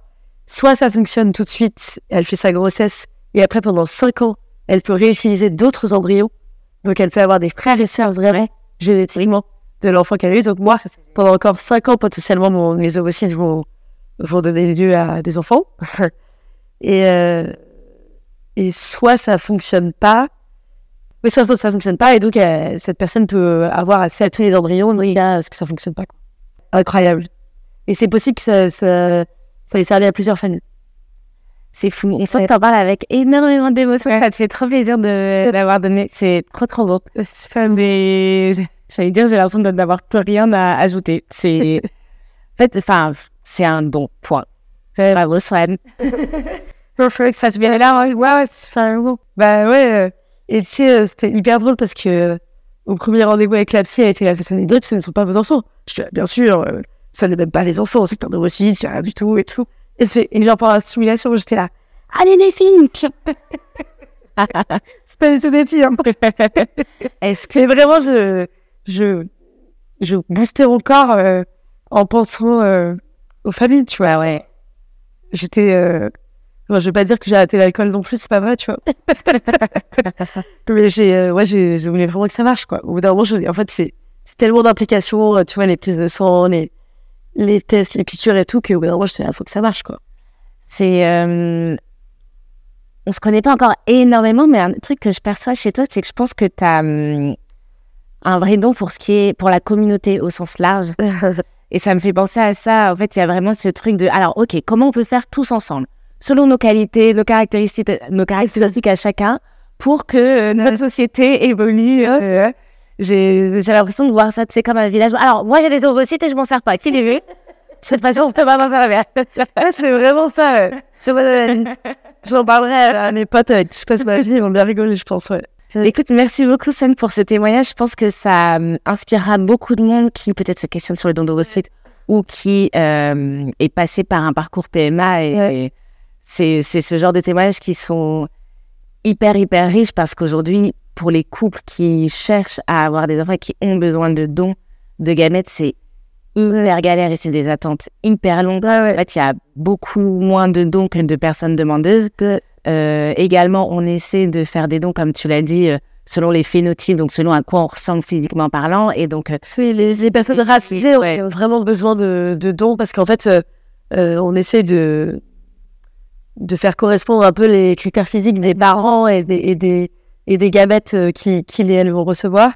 Soit ça fonctionne tout de suite, elle fait sa grossesse, et après, pendant cinq ans, elle peut réutiliser d'autres embryons. Donc, elle peut avoir des frères et sœurs vraiment génétiquement de l'enfant qu'elle a eu. Donc, moi, pendant encore cinq ans, potentiellement, mes ovocytes vont, vont donner lieu à des enfants. et, euh, et soit ça fonctionne pas, mais soit ça fonctionne pas, et donc euh, cette personne peut avoir accès à tous les embryons, mais là, ce que ça fonctionne pas. Quoi. Incroyable. Et c'est possible que ça, ça, ça ait servi à plusieurs familles. C'est fou. Et ça, t'en parles avec énormément d'émotions. Ça te fait trop plaisir de, d'avoir donné. C'est trop, trop beau. Mais, j'allais dire, j'ai l'impression d'avoir plus rien à ajouter. C'est, en fait, enfin, c'est un don. Point. Bravo, Swan. Perfect, ça se vient là, ouais, ouais, c'est bon. Bah ouais, euh, et tu sais, euh, c'était hyper drôle parce que euh, au premier rendez-vous avec la psy, elle était là, cette anecdote, ce ne sont pas vos enfants. Je dis, ah, bien sûr, ça n'est même pas les enfants, c'est pas de aussi, c'est rien du tout et tout. Et, c'est, et genre, pendant la simulation, j'étais là, allez les filles C'est pas du tout des filles, hein. Est-ce que vraiment, je, je, je boostais mon corps en pensant aux familles, tu vois, ouais. J'étais je vais pas dire que j'ai arrêté l'alcool non plus, c'est pas vrai, tu vois. mais j'ai, euh, ouais, j'ai, je voulais vraiment que ça marche, quoi. Au bout d'un moment, je, en fait, c'est, c'est tellement d'implications, euh, tu vois, les prises de sang, les, les tests, les piqûres et tout, qu'au bout d'un moment, je il faut que ça marche, quoi. C'est, euh, on se connaît pas encore énormément, mais un truc que je perçois chez toi, c'est que je pense que tu as hum, un vrai don pour ce qui est, pour la communauté au sens large. et ça me fait penser à ça. En fait, il y a vraiment ce truc de, alors, ok, comment on peut faire tous ensemble? Selon nos qualités, nos caractéristiques, nos caractéristiques à chacun, pour que euh, notre société évolue. Euh, j'ai l'impression de voir ça, c'est comme un village. Alors, moi, j'ai des ovocytes et je m'en sers pas. Qui les vu De cette façon, on peut pas m'en servir. c'est vraiment ça. J'en parlerai à mes potes avec qui je passe ma vie. Ils vont bien rigoler, je pense. Ouais. Écoute, merci beaucoup, Sen, pour ce témoignage. Je pense que ça euh, inspirera beaucoup de monde qui peut-être se questionne sur le don d'ovocytes ou qui est passé par un parcours PMA et c'est ce genre de témoignages qui sont hyper, hyper riches parce qu'aujourd'hui, pour les couples qui cherchent à avoir des enfants qui ont besoin de dons de gamètes, c'est hyper galère et c'est des attentes hyper longues. En fait, il y a beaucoup moins de dons que de personnes demandeuses. Euh, également, on essaie de faire des dons, comme tu l'as dit, euh, selon les phénotypes, donc selon à quoi on ressemble physiquement parlant. Et donc, euh, les, personnes racisées ont vraiment besoin de, de dons parce qu'en fait, on essaie de de faire correspondre un peu les critères physiques des parents et des, et des gamètes qui, qui et elles vont recevoir.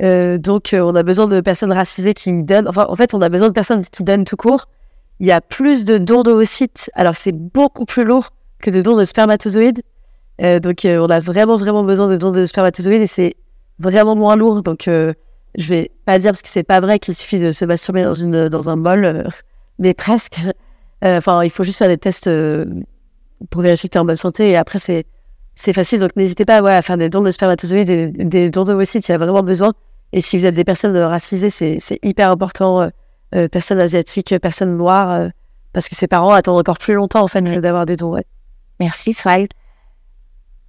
donc, on a besoin de personnes racisées qui donnent. Enfin, en fait, on a besoin de personnes qui donnent tout court. Il y a plus de dons d'ovocytes, alors c'est beaucoup plus lourd que de dons de spermatozoïdes. donc, on a vraiment, vraiment besoin de dons de spermatozoïdes et c'est vraiment moins lourd. Donc, je vais pas dire parce que c'est pas vrai qu'il suffit de se masturber dans, une, dans un bol, mais presque. Enfin, il faut juste faire des tests pour vérifier que tu es en bonne santé. Et après, c'est, c'est facile. Donc, n'hésitez pas à faire des dons de spermatozoïdes, des, des dons d'ovocytes s'il y a vraiment besoin. Et si vous êtes des personnes racisées, c'est, c'est hyper important. Euh, euh personnes asiatiques, personnes noires, euh, parce que ses parents attendent encore plus longtemps, en fait, d'avoir des dons. Merci, Swile.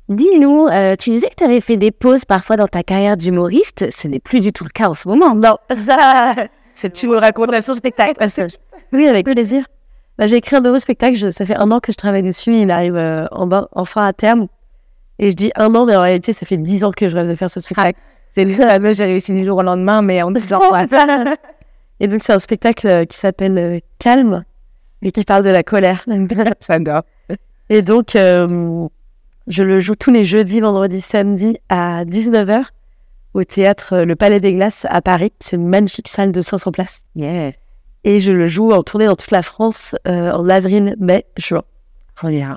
Dis-nous, euh, tu disais que tu avais fait des pauses parfois dans ta carrière d'humoriste. Ce n'est plus du tout le cas en ce moment. Non, ça, c'est tu me racontes la spectacle. oui, avec plaisir. Bah, j'ai écrit un nouveau spectacle. ça fait un an que je travaille dessus. Il arrive euh, en, enfin à terme. Et je dis un an, mais en réalité, ça fait dix ans que je rêve de faire ce spectacle. C'est le j'ai réussi du jour au lendemain, mais on dit Et donc, c'est un spectacle euh, qui s'appelle euh, Calme, et qui parle de la colère. et donc, je le joue tous les jeudis, vendredis, samedis à 19h au théâtre Le Palais des Glaces à Paris. C'est une magnifique salle de 500 places. Yeah et je le joue en tournée dans toute la France euh, en avril, mai, juin.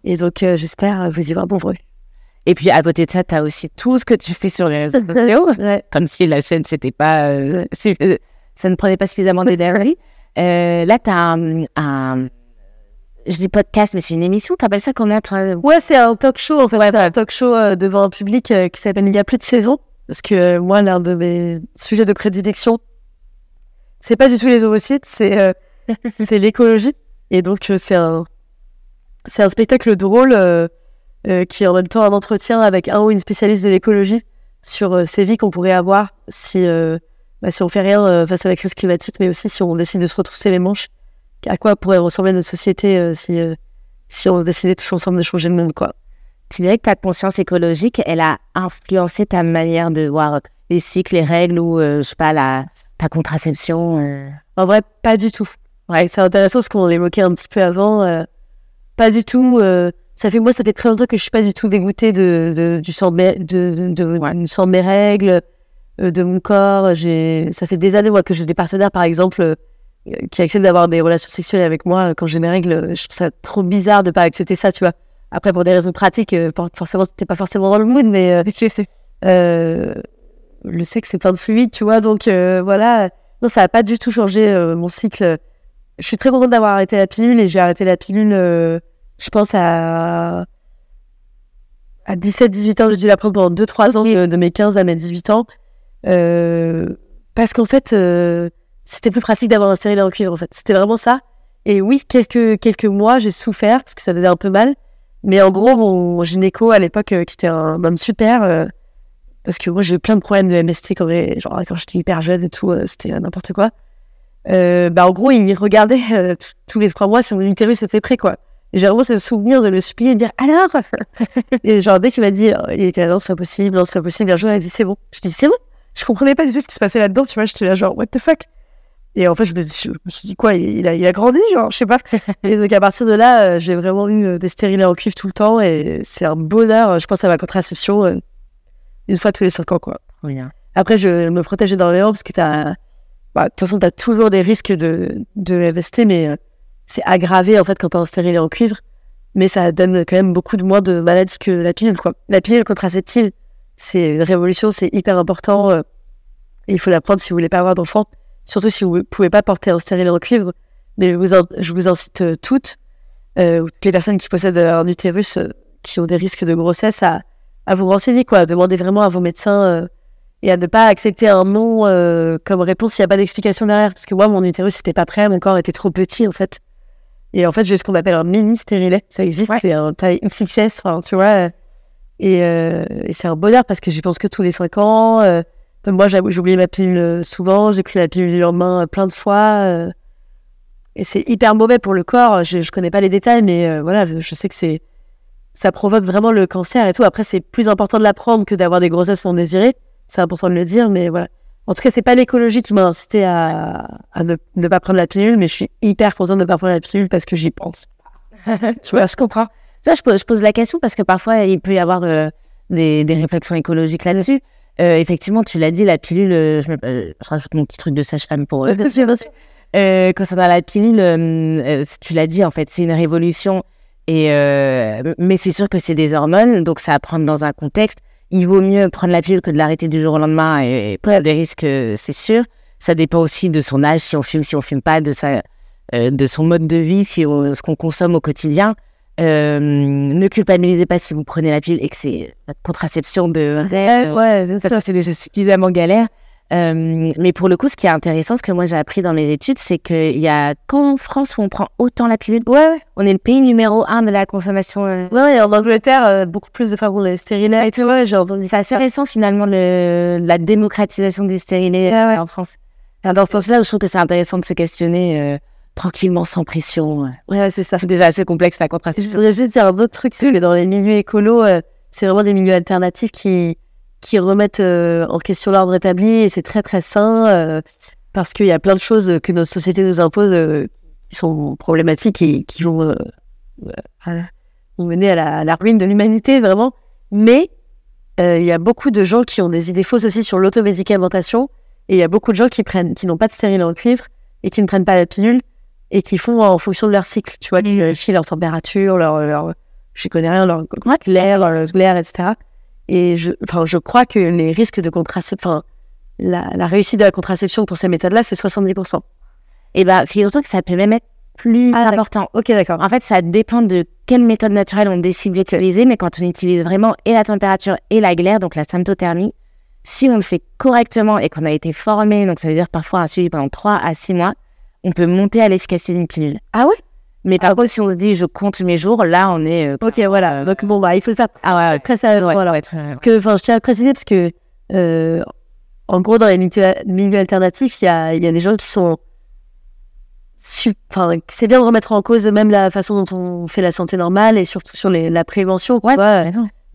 Et donc, euh, j'espère vous y voir nombreux. Et puis, à côté de ça, tu as aussi tout ce que tu fais sur les réseaux sociaux. Comme si la scène, c'était pas. Euh, ça ne prenait pas suffisamment d'énergie. là, tu as un, Je dis podcast, mais c'est une émission. Tu appelles ça comment Ouais, c'est un talk show, en fait. Ouais, un talk show devant un public qui s'appelle Il y a plus de saison. Parce que moi, l'un de mes sujets de prédilection, c'est pas du tout les ovocytes, c'est euh, l'écologie. Et donc euh, c'est un spectacle drôle euh, qui est en même temps un entretien avec un ou une spécialiste de l'écologie sur ces vies qu'on pourrait avoir si bah, si on fait rien face à la crise climatique, mais aussi si on décide de se retrousser les manches. À quoi pourrait ressembler notre société si si on décidait tous ensemble de changer le monde, quoi. Tu dirais que ta conscience écologique, elle a influencé ta manière de voir les cycles, les règles ou, je sais pas, la, ta contraception euh. En vrai, pas du tout. Ouais, c'est intéressant ce qu'on l'évoquait un petit peu avant. Euh, pas du tout. Euh, ça fait moi, ça fait très longtemps que je suis pas du tout dégoûtée de, du sang de, de, de, mes règles, de mon corps. J'ai, ça fait des années moi que j'ai des partenaires, par exemple, qui acceptent d'avoir des relations sexuelles avec moi quand j'ai mes règles. Je trouve ça trop bizarre de pas accepter ça, tu vois. Après, pour des raisons pratiques, forcément, c'était pas forcément dans le mood, mais euh, le sexe c'est plein de fluide, tu vois. Donc euh, voilà, non, ça n'a pas du tout changé euh, mon cycle. Je suis très contente d'avoir arrêté la pilule et j'ai arrêté la pilule, euh, je pense à à 17-18 ans, j'ai dû la prendre pendant 2-3 ans, de mes 15 à mes 18 ans. parce qu'en fait, c'était plus pratique d'avoir un stérilet en cuivre, en fait. C'était vraiment ça. Et oui, quelques, quelques mois, j'ai souffert parce que ça faisait un peu mal. Mais en gros, mon gynéco à l'époque, qui était un homme super, parce que moi, j'ai eu plein de problèmes de MST quand, genre, quand j'étais hyper jeune et tout, euh, c'était n'importe quoi. Euh, bah, en gros, il regardait euh, tous les trois mois si mon utérus était prêt, quoi. J'ai vraiment ce souvenir de le supplier et de dire alors? Et genre, dès qu'il m'a dit, il était là, non, c'est pas possible, non, c'est pas possible, un jour, il a dit, c'est bon. Je dis, c'est bon? Je comprenais pas du tout ce qui se passait là-dedans, tu vois, j'étais là, genre, what the fuck? Et en fait, je me, je me suis dit, quoi, il, a, il a grandi, genre, je sais pas. et donc, à partir de là, j'ai vraiment eu des stérilés en cuivre tout le temps et c'est un bonheur, je pense, à ma contraception une fois tous les cinq ans, quoi. Après, je me protège énormément parce que t'as, bah, de toute façon, t'as toujours des risques de, de MST, mais euh, c'est aggravé, en fait, quand t'as un stérilet en cuivre. Mais ça donne quand même beaucoup de moins de maladies que la pilule, quoi. La pilule contraceptive, c'est une révolution, c'est hyper important. Euh, et il faut la prendre si vous voulez pas avoir d'enfant. Surtout si vous pouvez pas porter un stérilet en cuivre. Mais je vous, je vous incite euh, toutes, toutes les personnes qui possèdent un utérus qui ont des risques de grossesse à, à vous renseigner, quoi. Demandez vraiment à vos médecins euh, et à ne pas accepter un non euh, comme réponse s'il n'y a pas d'explication derrière. Parce que moi, mon utérus n'était pas prêt, mon corps était trop petit, en fait. Et en fait, j'ai ce qu'on appelle un mini stérilet. Ça existe, c'est un taille XXS, enfin, tu vois. Et, euh, et c'est un bonheur parce que j'y pense que tous les 5 ans. moi, j'oublie ma pilule souvent, j'ai pris la pilule le lendemain plein de fois. et c'est hyper mauvais pour le corps. Je, je connais pas les détails, mais voilà, je sais que c'est ça provoque vraiment le cancer et tout. Après, c'est plus important de l'apprendre que d'avoir des grossesses non désirées. C'est important de le dire, mais voilà. En tout cas, c'est pas l'écologie qui m'a incité à, à ne, pas prendre la pilule, mais je suis hyper contente de ne pas prendre la pilule parce que j'y pense. tu vois, je comprends. Ça, je pose, je pose, la question parce que parfois, il peut y avoir euh, des, des réflexions écologiques là-dessus. Euh, effectivement, tu l'as dit, la pilule, euh, je, me, euh, je rajoute mon petit truc de sage-femme pour. Euh, concernant la pilule, tu l'as dit, en fait, c'est une révolution. Et euh, mais c'est sûr que c'est des hormones, donc ça à prendre dans un contexte. Il vaut mieux prendre la pilule que de l'arrêter du jour au lendemain et, prendre des risques, c'est sûr. Ça dépend aussi de son âge, si on fume, si on fume pas, de sa, euh, de son mode de vie, ce qu'on consomme au quotidien. Euh, ne culpabilisez pas si vous prenez la pilule et que c'est la contraception de rêve. ouais, bien Ça, c'est déjà suffisamment galère. Euh, mais pour le coup, ce qui est intéressant, ce que moi j'ai appris dans mes études, c'est qu'il y a qu'en France où on prend autant la pilule. Ouais, On est le pays numéro un de la consommation. euh, ouais, ouais, en Angleterre, euh, beaucoup plus de femmes ont les stérilets et tout. Ouais, j'ai entendu C'est assez récent finalement le, la démocratisation des ouais. en France. Enfin, Dans ce sens-là, je trouve que c'est intéressant de se questionner euh, tranquillement, sans pression. Ouais, c'est ça. C'est déjà assez complexe la Je contraception. voudrais juste dire un autre truc, c'est que dans les milieux écolos, c'est vraiment des milieux alternatifs qui, qui remettent euh, en question l'ordre établi et c'est très très sain euh, parce qu'il y a plein de choses que notre société nous impose euh, qui sont problématiques et qui vont mener à la, à la ruine de l'humanité vraiment. Mais il y a beaucoup de gens qui ont des idées fausses aussi sur l'automédicamentation et il y a beaucoup de gens qui prennent, qui n'ont pas de stérile en cuivre et qui ne prennent pas la pilule et qui font en fonction de leur cycle, tu vois, qui vérifient leur température, leur, leur je connais rien, leur l'air, leur glaire, etc. Et je, enfin, je crois que les risques de contraception, enfin, la, la réussite de la contraception pour ces méthodes-là, c'est 70%. Et ben, figure-toi que ça peut même être plus Ah, important. Ok, d'accord. En fait, ça dépend de quelle méthode naturelle on décide d'utiliser, mais quand on utilise vraiment et la température et la glaire, donc la symptothermie, si on le fait correctement et qu'on a été formé, donc ça veut dire parfois un suivi pendant 3 à 6 mois, on peut monter à l'efficacité d'une pilule. Ah ouais? Mais par contre, si on se dit je compte mes jours, là on est. euh, Ok, voilà. Donc bon, bah, il faut le faire. Ah ouais, ouais. Très sérieux. Ouais, voilà. ouais, très- que, enfin, je tiens à préciser parce que, euh, en gros, dans les milieux, alternatifs, il y a, y a des gens qui sont, enfin, c'est bien de remettre en cause même la façon dont on fait la santé normale et surtout sur les, la prévention. Ouais, vois.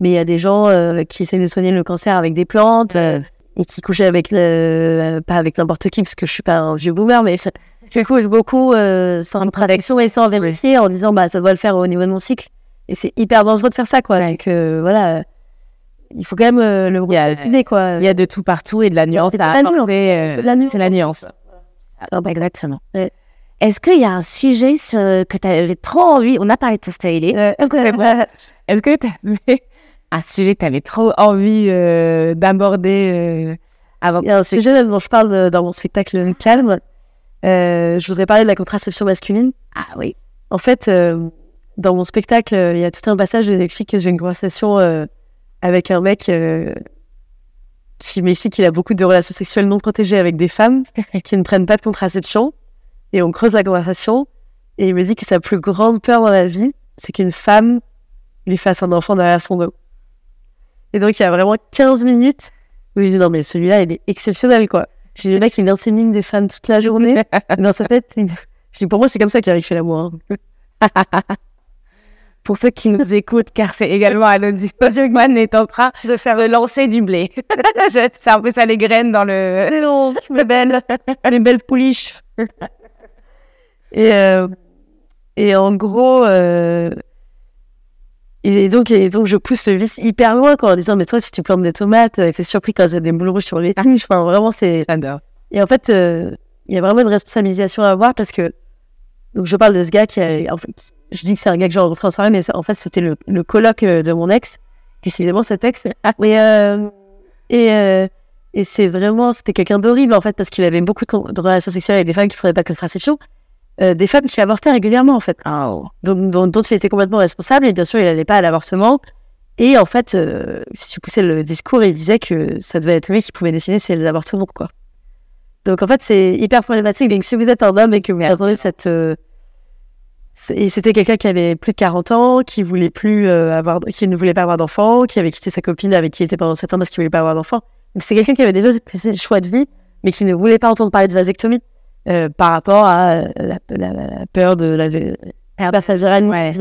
mais il y a des gens euh, qui essayent de soigner le cancer avec des plantes euh, et qui couchent avec le, pas avec n'importe qui parce que je suis pas un vieux boomer, mais ça- je couche beaucoup euh, sans protection et sans vérifier en disant bah ça doit le faire au niveau de mon cycle. Et c'est hyper dangereux de faire ça quoi. Donc euh, voilà, il faut quand même euh, le Il y a- regarder quoi. Il y a de tout partout et de la nuance. C'est à la nuance. apporter, euh. C'est la nuance. Ah, Exactement. Ouais. Est-ce qu'il y a un sujet sur- que tu avais trop envie On a parlé de ton stylé. Euh, Est-ce que tu avais un sujet que tu avais trop envie euh, d'aborder euh, avant Il y a un sujet dont je parle dans mon spectacle Calme. Euh, je voudrais parler de la contraception masculine. Ah oui. En fait, euh, dans mon spectacle, euh, il y a tout un passage où j'explique que j'ai une conversation euh, avec un mec euh, qui m'explique qu'il a beaucoup de relations sexuelles non protégées avec des femmes qui ne prennent pas de contraception. Et on creuse la conversation. Et il me dit que sa plus grande peur dans la vie, c'est qu'une femme lui fasse un enfant derrière son dos. Et donc, il y a vraiment 15 minutes où je dis non, mais celui-là, il est exceptionnel, quoi. J'ai le mec, il insémine des femmes toute la journée. dans sa tête, il- je dis pour moi, c'est comme ça qu'il fait l'amour. hein. Pour ceux qui nous écoutent, car c'est également Alonso Jugman est en train de faire de lancer du blé. Je- c'est un peu ça les graines dans le. non, mes belles, les belles pouliches. et, euh, et en gros, euh, et donc, et donc, je pousse le vice hyper loin quoi, en disant, mais toi, si tu plantes des tomates, t'es surpris quand il y a des boules rouges sur les touches. Enfin, vraiment, c'est. Et en fait, euh, il y a vraiment une responsabilisation à avoir parce que. Donc, je parle de ce gars qui a. En fait, je dis que c'est un gars que j'ai rencontré en soirée, mais ça- en fait, c'était le, le coloc euh, de mon ex, précisément cet ex. Et, euh, et, euh, et c'est vraiment. C'était quelqu'un d'horrible, en fait, parce qu'il avait beaucoup de, relations sexuelles avec des femmes qui ne prenaient pas de contraception. Euh, des femmes qui avortaient régulièrement, en fait. Donc, dont, dont il était complètement responsable. Et bien sûr, il n'allait pas à l'avortement. Et en fait, euh, si tu poussais le discours, il disait que ça devait être lui qui pouvait décider si elle avortait ou non, quoi. Donc en fait, c'est hyper problématique. Donc si vous êtes un homme et que vous attendez cette... euh, et c'était quelqu'un qui avait plus de 40 ans, qui voulait plus avoir, qui ne voulait pas avoir d'enfant, qui avait quitté sa copine avec qui il était pendant 7 ans parce qu'il voulait pas avoir d'enfant. Donc c'est quelqu'un qui avait déjà le choix de vie, mais qui ne voulait pas entendre parler de vasectomie euh, par rapport à euh, la, la- la- la peur de la, la, la, sa virale- Ouais.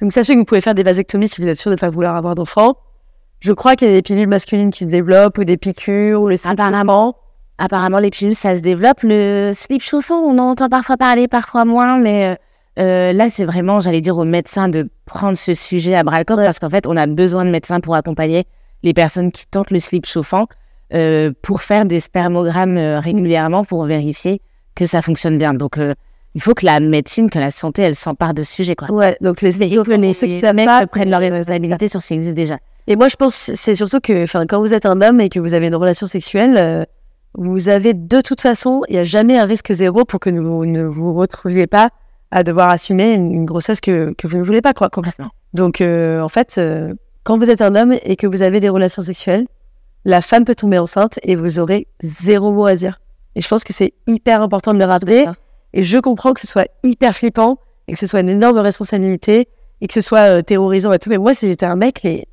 Donc sachez que vous pouvez faire des vasectomies si vous êtes sûr de ne pas vouloir avoir d'enfant. Je crois qu'il y a des pilules masculines qui se développent ou des piqûres ou les Apparemment, apparemment, les pilules, ça se développe. Le slip chauffant, on en entend parfois parler, parfois moins, mais euh, là, c'est vraiment, j'allais dire aux médecins de prendre ce sujet à bras le corps parce qu'en fait, on a besoin de médecins pour accompagner les personnes qui tentent le slip chauffant euh, pour faire des spermogrammes euh, régulièrement pour vérifier que ça fonctionne bien. Donc, euh, il faut que la médecine, que la santé, elle s'empare de ce sujet. Quoi. Ouais, donc les, Il faut que les, ceux qui savent pas, prennent leur responsabilité sur ce qui existe déjà. Et moi, je pense, c'est surtout que, enfin, quand vous êtes un homme et que vous avez une relation sexuelle, euh, vous avez de toute façon, il n'y a jamais un risque zéro pour que vous ne vous retrouviez pas à devoir assumer une, une grossesse que, que vous ne voulez pas, quoi. Complètement. Donc, euh, en fait, euh, quand vous êtes un homme et que vous avez des relations sexuelles, la femme peut tomber enceinte et vous aurez zéro mot à dire. Et je pense que c'est hyper important de le rappeler. Et je comprends que ce soit hyper flippant et que ce soit une énorme responsabilité et que ce soit euh, terrorisant et tout. Mais moi, si j'étais un mec, mais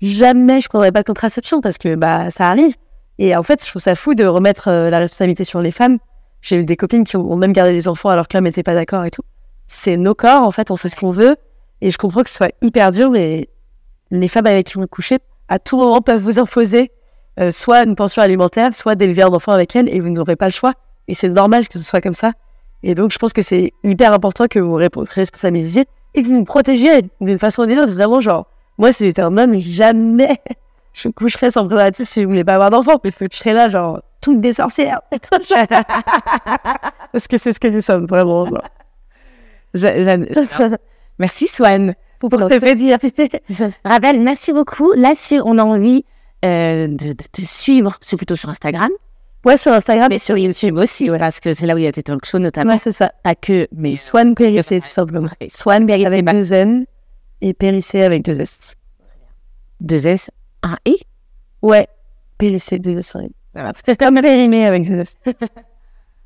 jamais je prendrais pas de contraception parce que bah ça arrive. Et en fait, je trouve ça fou de remettre euh, la responsabilité sur les femmes. J'ai eu des copines qui ont même gardé des enfants alors que l'homme n'était pas d'accord et tout. C'est nos corps, en fait, on fait ce qu'on veut. Et je comprends que ce soit hyper dur, mais les femmes avec qui vous couchez, à tout moment, peuvent vous imposer euh, soit une pension alimentaire, soit d'élever un enfant avec elles, et vous n'aurez pas le choix. Et c'est normal que ce soit comme ça. Et donc, je pense que c'est hyper important que vous vous responsabilisiez et que vous vous protégiez d'une façon ou d'une autre. Vraiment, genre, moi, si j'étais un homme, jamais je coucherais sans préservatif si je voulais pas avoir d'enfant. Mais je serais là, genre, toutes des sorcières. Parce que c'est ce que nous sommes, vraiment. genre. Merci Swan. Pour te plaisir. Ravel, merci beaucoup. Là, si on a envie euh, de, de te suivre, c'est plutôt sur Instagram, Ouais, sur Instagram. mais sur YouTube aussi, voilà, parce que c'est là où il y a tes talk shows notamment. Ouais, c'est ça. Pas que, mais Swan Périssé, tout simplement. Swan Berry Avec deux N et Périssé avec deux S. 2 S, 1 E? Ouais, Périssé, deux S. ouais. Voilà. C'est comme périmé avec deux S.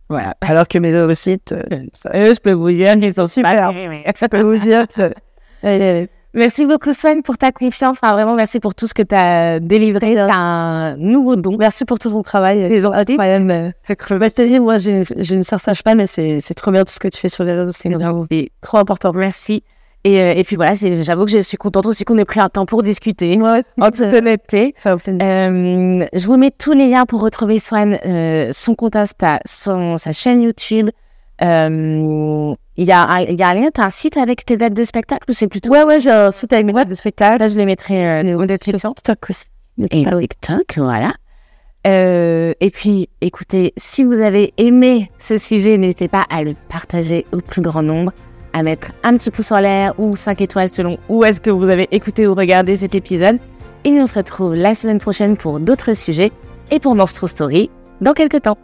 Voilà. Alors que mes autres sites, euh, ça, eux, je peux vous dire qu'ils sont super. Je peux vous dire que. Merci beaucoup Swan pour ta confiance. Enfin, vraiment, merci pour tout ce que tu as délivré. C'est un nouveau don. Merci pour tout ton travail. Fait que, bah, je te dis, moi, j'ai j'ai une sœur sage-femme, mais c'est c'est trop bien tout ce que tu fais sur les réseaux. C'est trop important. Merci. Et, euh, et puis voilà, j'avoue que je suis contente aussi qu'on ait pris un temps pour discuter. En toute honnêteté. Euh, je vous mets tous les liens pour retrouver Swan, euh, son compte Insta, son, sa chaîne YouTube. Euh, il y a, il y a un lien, t'as un site avec tes dates de spectacle ou c'est plutôt. Ouais, ouais, j'ai un site avec mes dates de spectacle. Ça, je les mettrai euh, description. TikTok aussi. Et TikTok, voilà. Euh, et puis, écoutez, si vous avez aimé ce sujet, n'hésitez pas à le partager au plus grand nombre, à mettre un petit pouce en l'air ou 5 étoiles selon où est-ce que vous avez écouté ou regardé cet épisode. Et nous on se retrouve la semaine prochaine pour d'autres sujets et pour Monstro Story dans quelques temps.